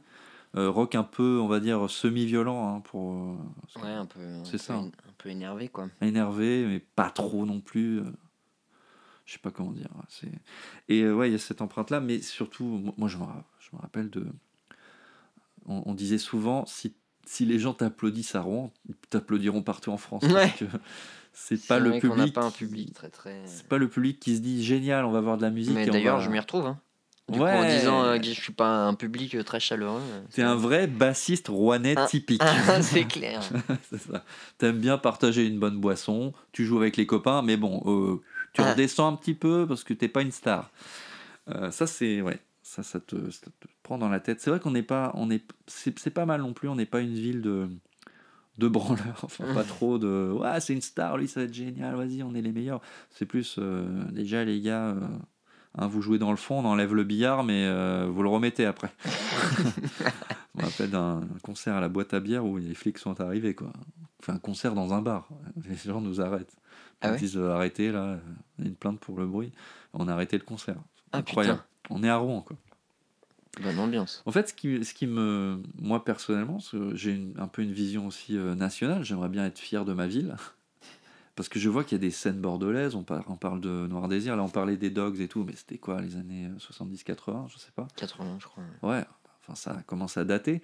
Speaker 1: rock un peu, on va dire, semi-violent. Hein, pour,
Speaker 2: ouais, un peu. C'est ça. Un peu énervé, quoi.
Speaker 1: Énervé, mais pas trop non plus. je sais pas comment dire. Et ouais, il y a cette empreinte-là, mais surtout, moi, je me, je me rappelle de on, disait souvent si, si les gens t'applaudissent à Rouen, ils t'applaudiront partout en France. c'est pas le public.
Speaker 2: pas un public très très.
Speaker 1: C'est pas le public qui se dit génial, on va voir de la musique.
Speaker 2: Mais d'ailleurs, je m'y retrouve. Hein. en disant euh, que je suis pas un public très chaleureux. Euh,
Speaker 1: T'es un vrai bassiste rouennais typique.
Speaker 2: c'est clair.
Speaker 1: c'est ça. T'aimes bien partager une bonne boisson, tu joues avec les copains, mais bon, euh, tu ah. redescends un petit peu parce que t'es pas une star. ça, c'est. Ouais ça, ça te, prend dans la tête. C'est vrai qu'on n'est pas, on est, c'est pas mal non plus. On n'est pas une ville de, de branleurs. Enfin, pas trop de, ouais, c'est une star, lui, ça va être génial. Vas-y, on est les meilleurs. C'est plus, euh, déjà les gars, euh, hein, vous jouez dans le fond, on enlève le billard, mais euh, vous le remettez après. on rappelle d'un concert à la boîte à bière où les flics sont arrivés, quoi. Enfin, un concert dans un bar. Les gens nous arrêtent. Ah ils disent arrêtez là, il y a une plainte pour le bruit. On a arrêté le concert.
Speaker 2: Ah, Incroyable.
Speaker 1: On est à Rouen, quoi.
Speaker 2: Bonne ambiance.
Speaker 1: En fait, ce qui, ce qui me. Moi, personnellement, j'ai un peu une vision aussi euh, nationale. J'aimerais bien être fier de ma ville. Parce que je vois qu'il y a des scènes bordelaises. On parle, on parle de Noir Désir. Là, on parlait des Dogs et tout. Mais c'était quoi, les années 70-80 euh, Je sais pas.
Speaker 2: 80, je crois.
Speaker 1: Ouais, enfin, ça commence à dater.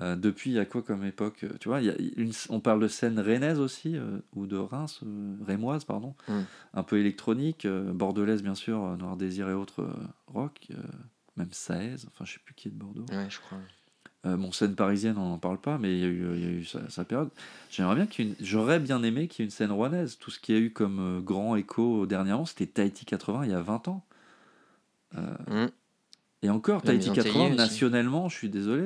Speaker 1: Euh, depuis, il y a quoi comme époque Tu vois, y a une, on parle de scène rennaise aussi, ou de Reims, rémoise, pardon. Hmm. Un peu électronique, bordelaise, bien sûr, Noir Désir et autres rock même Saez, enfin je sais plus qui est de Bordeaux.
Speaker 2: Ouais, je crois.
Speaker 1: Euh, bon, scène parisienne, on n'en parle pas, mais il y a eu, y a eu sa, période. J'aimerais bien qu'il J'aurais bien aimé qu'il y ait une scène rouennaise. Tout ce qu'il y a eu comme euh, grand écho dernièrement, c'était Tahiti 80 il y a 20 ans. Euh, mm. Et encore, Tahiti 80, nationalement, je suis désolé.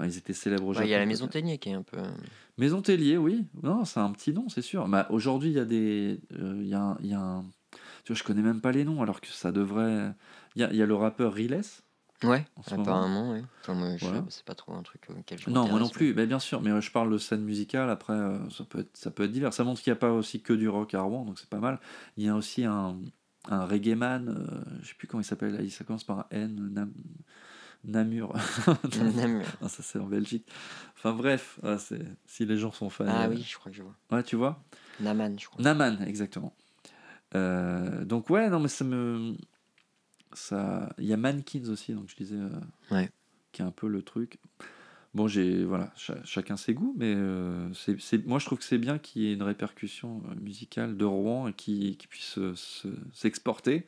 Speaker 1: Enfin, ils étaient célèbres au
Speaker 2: Japon. Il y a la Maison Tellier qui est un peu.
Speaker 1: Maison Tellier, oui. Non, c'est un petit nom, c'est sûr. Mais aujourd'hui, il y a des. Il y a, il y a un tu vois, je connais même pas les noms, alors que ça devrait. Il y a, y a, le rappeur Riles.
Speaker 2: Ouais, apparemment, oui. Enfin, moi, c'est pas trop un truc auquel je
Speaker 1: Non, moi non plus, mais... bien sûr, mais je parle de scène musicale, après, euh, ça, peut être, ça peut être divers. Ça montre qu'il n'y a pas aussi que du rock à Rouen, donc c'est pas mal. Il y a aussi un, un reggae man, euh, je sais plus comment il s'appelle, ça commence par N, Namur. Namur. Ah, ça, c'est en Belgique. Enfin, bref, ah, si les gens sont fans.
Speaker 2: Ah oui, je crois que je vois.
Speaker 1: Ouais, tu vois?
Speaker 2: Naman, je crois.
Speaker 1: Naman, exactement. Euh, donc ouais, non mais ça me... Ça... Il y a Mankins aussi, donc je disais,
Speaker 2: euh,
Speaker 1: qui est un peu le truc. Bon, j'ai voilà, chacun ses goûts, mais euh, c'est, moi je trouve que c'est bien qu'il y ait une répercussion musicale de Rouen et qui, qui puisse s'exporter.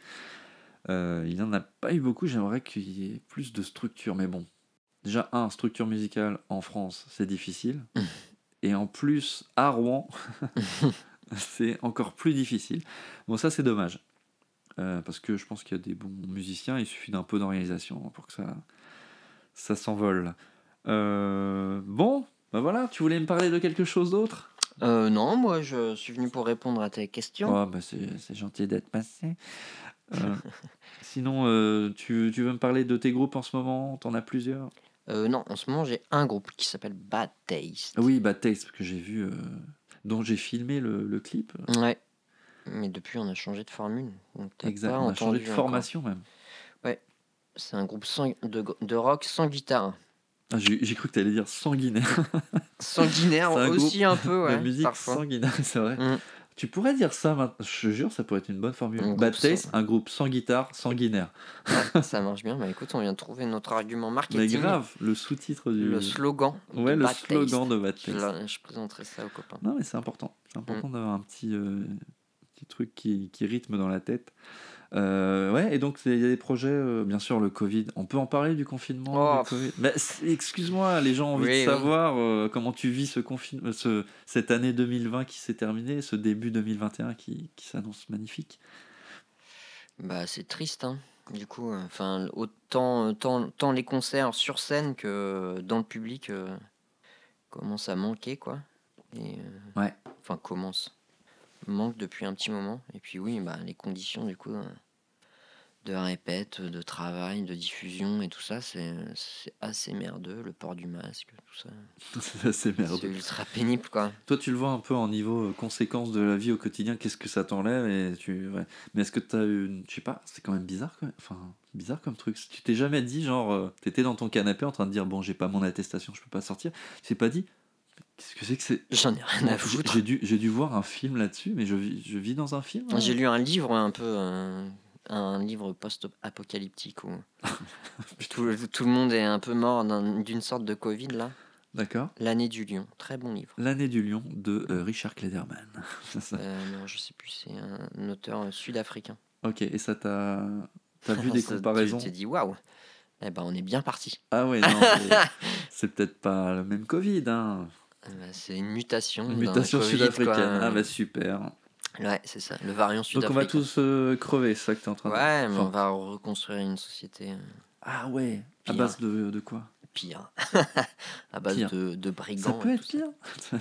Speaker 1: Il n'y en a pas eu beaucoup, j'aimerais qu'il y ait plus de structure, mais bon. Déjà, un, structure musicale en France, c'est difficile. et en plus, à Rouen, c'est encore plus difficile. Bon, ça c'est dommage. Euh, parce que je pense qu'il y a des bons musiciens, il suffit d'un peu d'organisation pour que ça, ça s'envole. Euh, bon, ben voilà, tu voulais me parler de quelque chose d'autre?
Speaker 2: Euh, Non, moi je suis venu pour répondre à tes questions.
Speaker 1: Oh, bah c'est gentil d'être passé. Sinon, tu, tu, veux me parler de tes groupes en ce moment? T'en as plusieurs?
Speaker 2: Non, en ce moment j'ai un groupe qui s'appelle Bad Taste.
Speaker 1: Oui, Bad Taste, parce que j'ai vu dont j'ai filmé le, le, clip.
Speaker 2: Ouais. Mais depuis, on a changé de formule.
Speaker 1: Exact, on a changé de formation même.
Speaker 2: Ouais. C'est un groupe sans, de, de, rock sans guitare.
Speaker 1: Ah, j'ai cru que tu allais dire sanguinaire.
Speaker 2: sanguinaire aussi un peu, ouais.
Speaker 1: De musique sanguinaire, c'est vrai. Mm. Tu pourrais dire ça, maintenant. je te jure, ça pourrait être une bonne formule. Un un groupe sans guitare, sanguinaire.
Speaker 2: ça marche bien. Bah écoute, on vient de trouver notre argument marketing.
Speaker 1: Mais grave, le sous-titre du.
Speaker 2: Le slogan.
Speaker 1: Ouais, le slogan de Bad Taste.
Speaker 2: Je, présenterai ça aux copains.
Speaker 1: Non, mais c'est important. C'est important mm. d'avoir un petit, euh, petit truc qui, qui, rythme dans la tête. Euh, ouais, et donc il y a des projets, euh, bien sûr, le Covid. On peut en parler du confinement
Speaker 2: Oh,
Speaker 1: du Covid Mais c'est- excuse-moi, les gens ont envie
Speaker 2: Oui,
Speaker 1: de savoir euh, comment tu vis ce confinement, ce, cette année 2020 qui s'est terminée, ce début 2021 qui, qui s'annonce magnifique.
Speaker 2: Bah, c'est triste, hein. Du coup, euh, enfin, autant, tant, tant les concerts sur scène que dans le public euh, commencent à manquer, quoi. Et, euh,
Speaker 1: Ouais.
Speaker 2: Enfin, commence. Manque depuis un petit moment. Et puis, oui, bah, les conditions, du coup, euh, de répète, de travail, de diffusion et tout ça, c'est c'est assez merdeux. Le port du masque, tout ça.
Speaker 1: c'est assez
Speaker 2: C'est
Speaker 1: merdeux.
Speaker 2: ultra pénible, quoi.
Speaker 1: Toi, tu le vois un peu en niveau euh, conséquences de la vie au quotidien, qu'est-ce que ça t'enlève et tu... ouais. Mais est-ce que tu as une... Je sais pas, c'est quand même bizarre. Enfin, bizarre comme truc. Tu t'es jamais dit, genre, euh, t'étais dans ton canapé en train de dire, bon, j'ai pas mon attestation, je peux pas sortir. Tu t'es pas dit, qu'est-ce que c'est que c'est...
Speaker 2: J'en ai rien à foutre.
Speaker 1: J'ai dû, j'ai dû voir un film là-dessus, mais je vis, je vis dans un film
Speaker 2: J'ai lu un livre un peu, euh, un livre post-apocalyptique où tout, tout le monde est un peu mort d'un- d'une sorte de Covid là.
Speaker 1: D'accord.
Speaker 2: L'année du lion, très bon livre.
Speaker 1: L'année du lion de euh, Richard Klederman.
Speaker 2: Euh, non, je sais plus, c'est un auteur sud-africain.
Speaker 1: Ok, et ça t'a... T'as vu des comparaisons
Speaker 2: Tu t'es dit waouh, eh ben on est bien parti.
Speaker 1: Ah ouais, non, c'est peut-être pas le même Covid, hein.
Speaker 2: Euh, bah, c'est une mutation.
Speaker 1: Une mutation sud-africaine. Ah bah super.
Speaker 2: Ouais, c'est ça, le variant
Speaker 1: Donc
Speaker 2: sud-africain.
Speaker 1: on va tous euh, crever, c'est ça que t'es en train de
Speaker 2: Ouais, mais
Speaker 1: Enfin,
Speaker 2: on va reconstruire une société euh,
Speaker 1: Ah ouais, à
Speaker 2: Pire.
Speaker 1: base de, de quoi?
Speaker 2: Pire, à base
Speaker 1: Pire.
Speaker 2: de, de brigands.
Speaker 1: Ça peut être
Speaker 2: tout
Speaker 1: pire.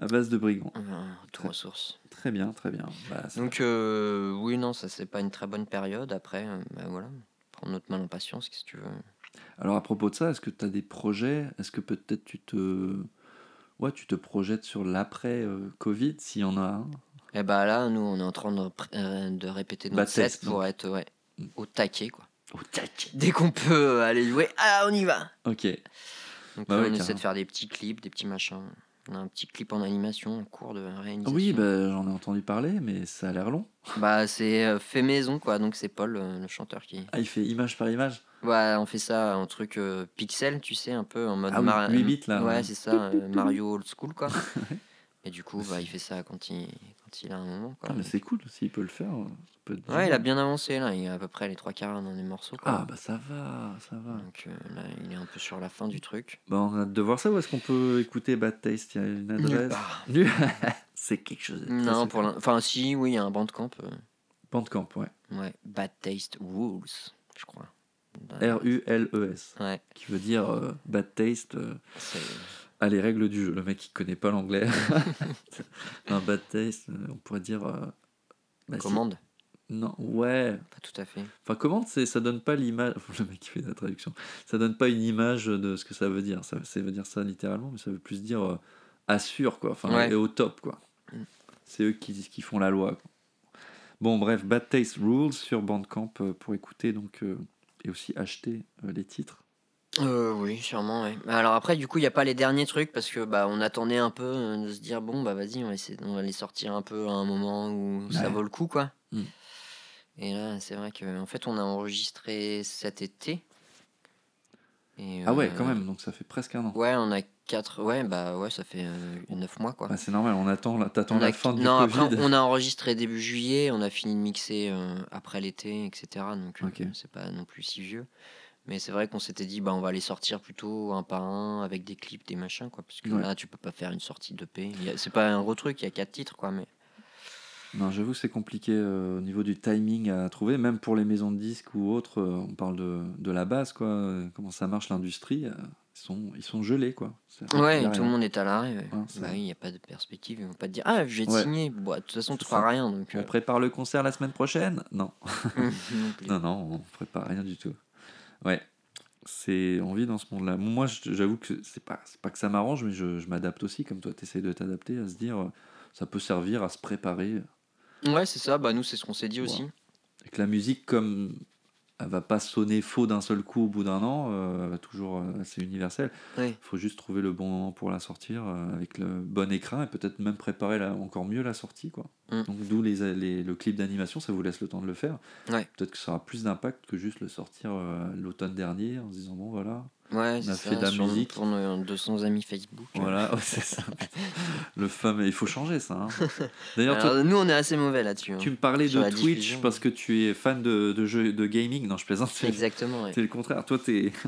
Speaker 1: à base de brigands.
Speaker 2: Euh, Retour aux sources.
Speaker 1: Très bien, très bien. Bah,
Speaker 2: Donc euh, oui, non, ça c'est pas une très bonne période. Après, bah, voilà, prendre notre mal en patience, qu'est-ce que tu veux.
Speaker 1: Alors à propos de ça, est-ce que tu as des projets? Est-ce que peut-être tu te... Ouais, tu te projettes sur l'après-Covid, s'il y en a un?
Speaker 2: Et bah là, nous, on est en train de, euh, de répéter
Speaker 1: Bah,
Speaker 2: notre
Speaker 1: test,
Speaker 2: pour
Speaker 1: donc.
Speaker 2: être ouais,
Speaker 1: Mm.
Speaker 2: au taquet, quoi.
Speaker 1: Au tac
Speaker 2: Dès qu'on peut euh, aller jouer, ah, on y va
Speaker 1: Ok.
Speaker 2: Donc
Speaker 1: Bah
Speaker 2: là,
Speaker 1: ouais,
Speaker 2: on essaie de faire des petits clips, des petits machins. On a un petit clip en animation en cours de réalisation.
Speaker 1: Oui, bah, j'en ai entendu parler, mais ça a l'air long.
Speaker 2: Bah, c'est euh, fait maison, quoi. Donc c'est Paul, euh, le chanteur, qui...
Speaker 1: Ah, il fait image par image?
Speaker 2: Ouais, on fait ça en truc euh, pixel, tu sais, un peu en mode
Speaker 1: Ah oui,
Speaker 2: Mar-
Speaker 1: 8 bits, là,
Speaker 2: Ouais,
Speaker 1: ouais.
Speaker 2: c'est ça, euh, Mario old school quoi. Et du coup, bah, il fait ça quand il, quand il a un moment quoi.
Speaker 1: Ah, mais c'est cool, s'il peut le faire. ça peut
Speaker 2: Ouais, il a bien avancé là, il a à peu près les trois quarts dans les morceaux quoi.
Speaker 1: Ah, bah ça va, ça va.
Speaker 2: Donc euh, là, il est un peu sur la fin du truc.
Speaker 1: Bah, on a hâte de voir ça. Où est-ce qu'on peut écouter Bad Taste? Il y a une
Speaker 2: Nulle
Speaker 1: adresse C'est quelque chose de très
Speaker 2: Non,
Speaker 1: super.
Speaker 2: pour enfin si, oui, il y a un bandcamp. euh,
Speaker 1: Bandcamp, ouais.
Speaker 2: ouais, Bad Taste Rules, je crois.
Speaker 1: R-U-L-E-S.
Speaker 2: Ouais,
Speaker 1: E Qui veut dire euh, Bad Taste. euh, Ah, les règles du jeu. Le mec, il connaît pas l'anglais. non, Bad Taste, euh, on pourrait dire. euh, bah,
Speaker 2: commande,
Speaker 1: Non, ouais.
Speaker 2: pas tout à fait.
Speaker 1: Enfin, commande, ça donne pas l'image. Le mec qui fait la traduction. Ça donne pas une image de ce que ça veut dire. Ça, ça veut dire ça littéralement, mais ça veut plus dire assure, quoi. Enfin,
Speaker 2: Ouais.
Speaker 1: et au top, quoi.
Speaker 2: Mm.
Speaker 1: C'est eux qui, qui font la loi. quoi. Bon, bref, Bad Taste Rules sur Bandcamp pour écouter donc et aussi acheter euh, les titres.
Speaker 2: Euh, oui, sûrement, ouais. Alors après, du coup, il n'y a pas les derniers trucs parce que bah on attendait un peu euh, de se dire bon bah vas-y, on va essayer, on va les sortir un peu à un moment où ça vaut le coup quoi.
Speaker 1: Mm.
Speaker 2: Et là, c'est vrai que en fait, on a enregistré cet été. Et,
Speaker 1: Ah ouais,
Speaker 2: euh,
Speaker 1: quand même, donc ça fait presque un an.
Speaker 2: Ouais, on a quatre. Ouais, bah ouais, ça fait euh, neuf mois quoi.
Speaker 1: Bah, c'est normal, on attend, la- t'attends la fin du
Speaker 2: non,
Speaker 1: Covid.
Speaker 2: après, on a enregistré début juillet, on a fini de mixer euh, après l'été, etc. Donc, euh,
Speaker 1: Ok.
Speaker 2: c'est pas non plus si vieux. Mais c'est vrai qu'on s'était dit, bah, on va les sortir plutôt un par un, avec des clips, des machins, quoi. Parce que
Speaker 1: Ouais.
Speaker 2: là, tu peux pas faire une sortie de P. C'est pas un gros truc, il y a quatre titres, quoi. Mais
Speaker 1: Non, j'avoue, c'est compliqué euh, au niveau du timing à trouver, même pour les maisons de disques ou autres. euh, on parle de, de la base, quoi. euh, comment ça marche l'industrie. euh, ils, sont, ils sont gelés, quoi. C'est-
Speaker 2: ouais,
Speaker 1: y a
Speaker 2: tout le
Speaker 1: rien.
Speaker 2: monde est à l'arrêt. ouais.
Speaker 1: Ouais, c'est
Speaker 2: bah
Speaker 1: vrai.
Speaker 2: oui, il n'y a pas de perspective. Ils vont pas te dire, ah, te
Speaker 1: Ouais.
Speaker 2: signer. Bon, de toute façon, tu feras
Speaker 1: ça.
Speaker 2: rien. Donc,
Speaker 1: On
Speaker 2: euh,
Speaker 1: prépare le concert la semaine prochaine? Non.
Speaker 2: non plus.
Speaker 1: Non, non, on prépare rien du tout. Ouais. C'est, on vit dans ce monde-là. Moi, je- j'avoue que c'est pas, c'est pas que ça m'arrange, mais je, je m'adapte aussi, comme toi, tu essaies de t'adapter, à se dire, euh, ça peut servir à se préparer.
Speaker 2: Ouais, c'est ça. Bah, nous, c'est ce qu'on s'est dit aussi.
Speaker 1: Et que la musique, comme elle va pas sonner faux d'un seul coup au bout d'un an, euh, elle va toujours euh, assez universelle.
Speaker 2: Ouais.
Speaker 1: Il faut juste trouver le bon moment pour la sortir euh, avec le bon écran et peut-être même préparer la- encore mieux la sortie. Quoi.
Speaker 2: Mm.
Speaker 1: Donc d'où les, les- le clip d'animation, ça vous laisse le temps de le faire.
Speaker 2: Ouais.
Speaker 1: Peut-être que ça aura plus d'impact que juste le sortir euh, l'automne dernier en se disant bon voilà.
Speaker 2: Ouais,
Speaker 1: On a
Speaker 2: ça,
Speaker 1: fait de la
Speaker 2: sur-
Speaker 1: musique.
Speaker 2: pour nos 200 amis Facebook.
Speaker 1: Voilà, c'est ça. Le fameux. Il faut changer ça. hein. D'ailleurs, toi,
Speaker 2: Alors, nous, on est assez mauvais là-dessus. hein.
Speaker 1: tu me parlais de Twitch
Speaker 2: diffusion.
Speaker 1: parce que tu es fan de, de jeux de gaming. Non, je plaisante. C'est
Speaker 2: Exactement. ouais.
Speaker 1: c'est le contraire. Toi, t'es.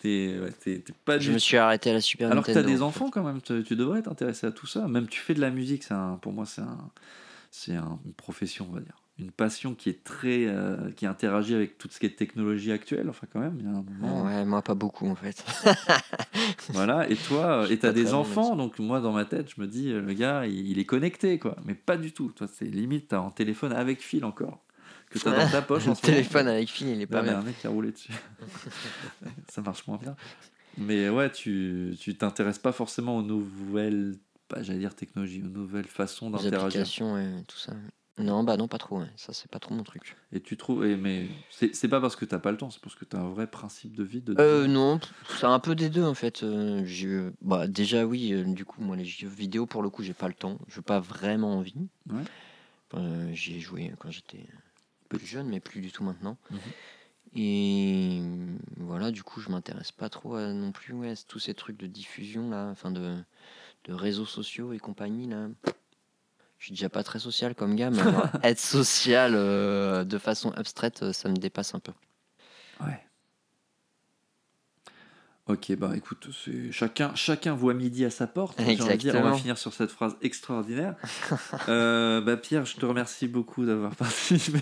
Speaker 1: T'es ouais, pas
Speaker 2: Je
Speaker 1: du
Speaker 2: me suis arrêté à la Super
Speaker 1: Alors que tu as
Speaker 2: Nintendo.
Speaker 1: des
Speaker 2: en fait.
Speaker 1: enfants quand même, tu, tu devrais t'intéresser à tout ça. Même tu fais de la musique, c'est un, pour moi c'est un, c'est un- une profession, on va dire. Une passion qui est très, euh, qui interagit avec tout ce qui est technologie actuelle. Enfin quand même, il y a un moment.
Speaker 2: Ouais, moi pas beaucoup en fait.
Speaker 1: Voilà. Et toi, et t'as des enfants, donc moi dans ma tête, je me dis, euh, le gars, il, il est connecté quoi. Mais pas du tout. Toi, c'est limite, t'as un téléphone avec fil encore que t'as dans ta poche. en
Speaker 2: téléphone avec fil, il est pas
Speaker 1: il y a
Speaker 2: mal.
Speaker 1: un mec qui a roulé dessus. ça marche moins bien. Mais ouais, tu tu t'intéresses pas forcément aux nouvelles, pas j'allais dire technologies, aux nouvelles façons
Speaker 2: Les
Speaker 1: d'interagir.
Speaker 2: applications et tout ça. Non, bah non, pas trop. ouais. Ça, c'est pas trop mon truc.
Speaker 1: Et tu trouves, et mais c'est pas parce que t'as pas le temps, c'est parce que t'as un vrai principe de vie. De
Speaker 2: Euh, non, c'est un peu des deux en fait. Euh, j'ai- bah, déjà, oui, euh, du coup, moi, les jeux vidéo, pour le coup, j'ai pas le temps. J'ai pas vraiment envie.
Speaker 1: Ouais.
Speaker 2: Euh, J'y ai joué quand j'étais plus jeune, mais plus du tout maintenant.
Speaker 1: Mhm.
Speaker 2: Et euh, voilà, du coup, je m'intéresse pas trop à non plus ouais, tous ces trucs de diffusion là, enfin de, de réseaux sociaux et compagnie là. Je suis déjà pas très social comme gars, mais alors, être social euh, de façon abstraite, euh, ça me dépasse un peu.
Speaker 1: Ouais. Ok, bah écoute, chacun, chacun voit midi à sa porte. j'ai envie de dire. On va finir sur cette phrase extraordinaire. Euh, bah Pierre, je te remercie beaucoup d'avoir participé.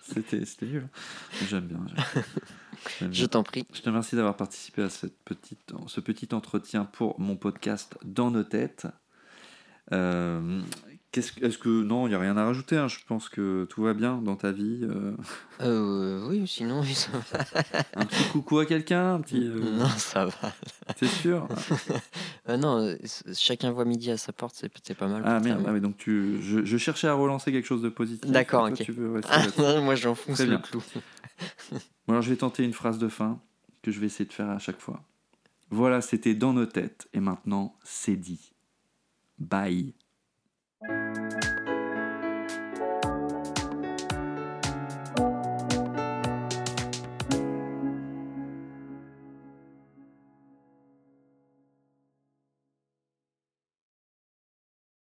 Speaker 1: C'était nul. hein. J'aime bien. j'aime
Speaker 2: Je
Speaker 1: bien.
Speaker 2: t'en prie.
Speaker 1: Je te remercie d'avoir participé à cette petite, ce petit entretien pour mon podcast Dans nos têtes. Euh, qu'est-ce que- Est-ce que non, il n'y a rien à rajouter. hein. Je pense que tout va bien dans ta vie. euh.
Speaker 2: Euh, oui, sinon, oui, ça va.
Speaker 1: un petit coucou à quelqu'un, un petit. euh,
Speaker 2: Non, ça va.
Speaker 1: T'es sûr?
Speaker 2: Euh, non, chacun voit midi à sa porte, c'est pas mal.
Speaker 1: Ah merde. Ah, mais donc tu, je, je cherchais à relancer quelque chose de positif.
Speaker 2: D'accord, ok.
Speaker 1: Tu veux
Speaker 2: Ah, non, moi, j'enfonce le
Speaker 1: bien.
Speaker 2: clou.
Speaker 1: Bon, alors je vais tenter une phrase de fin que je vais essayer de faire à chaque fois. Voilà, c'était dans nos têtes et maintenant c'est dit. Bye.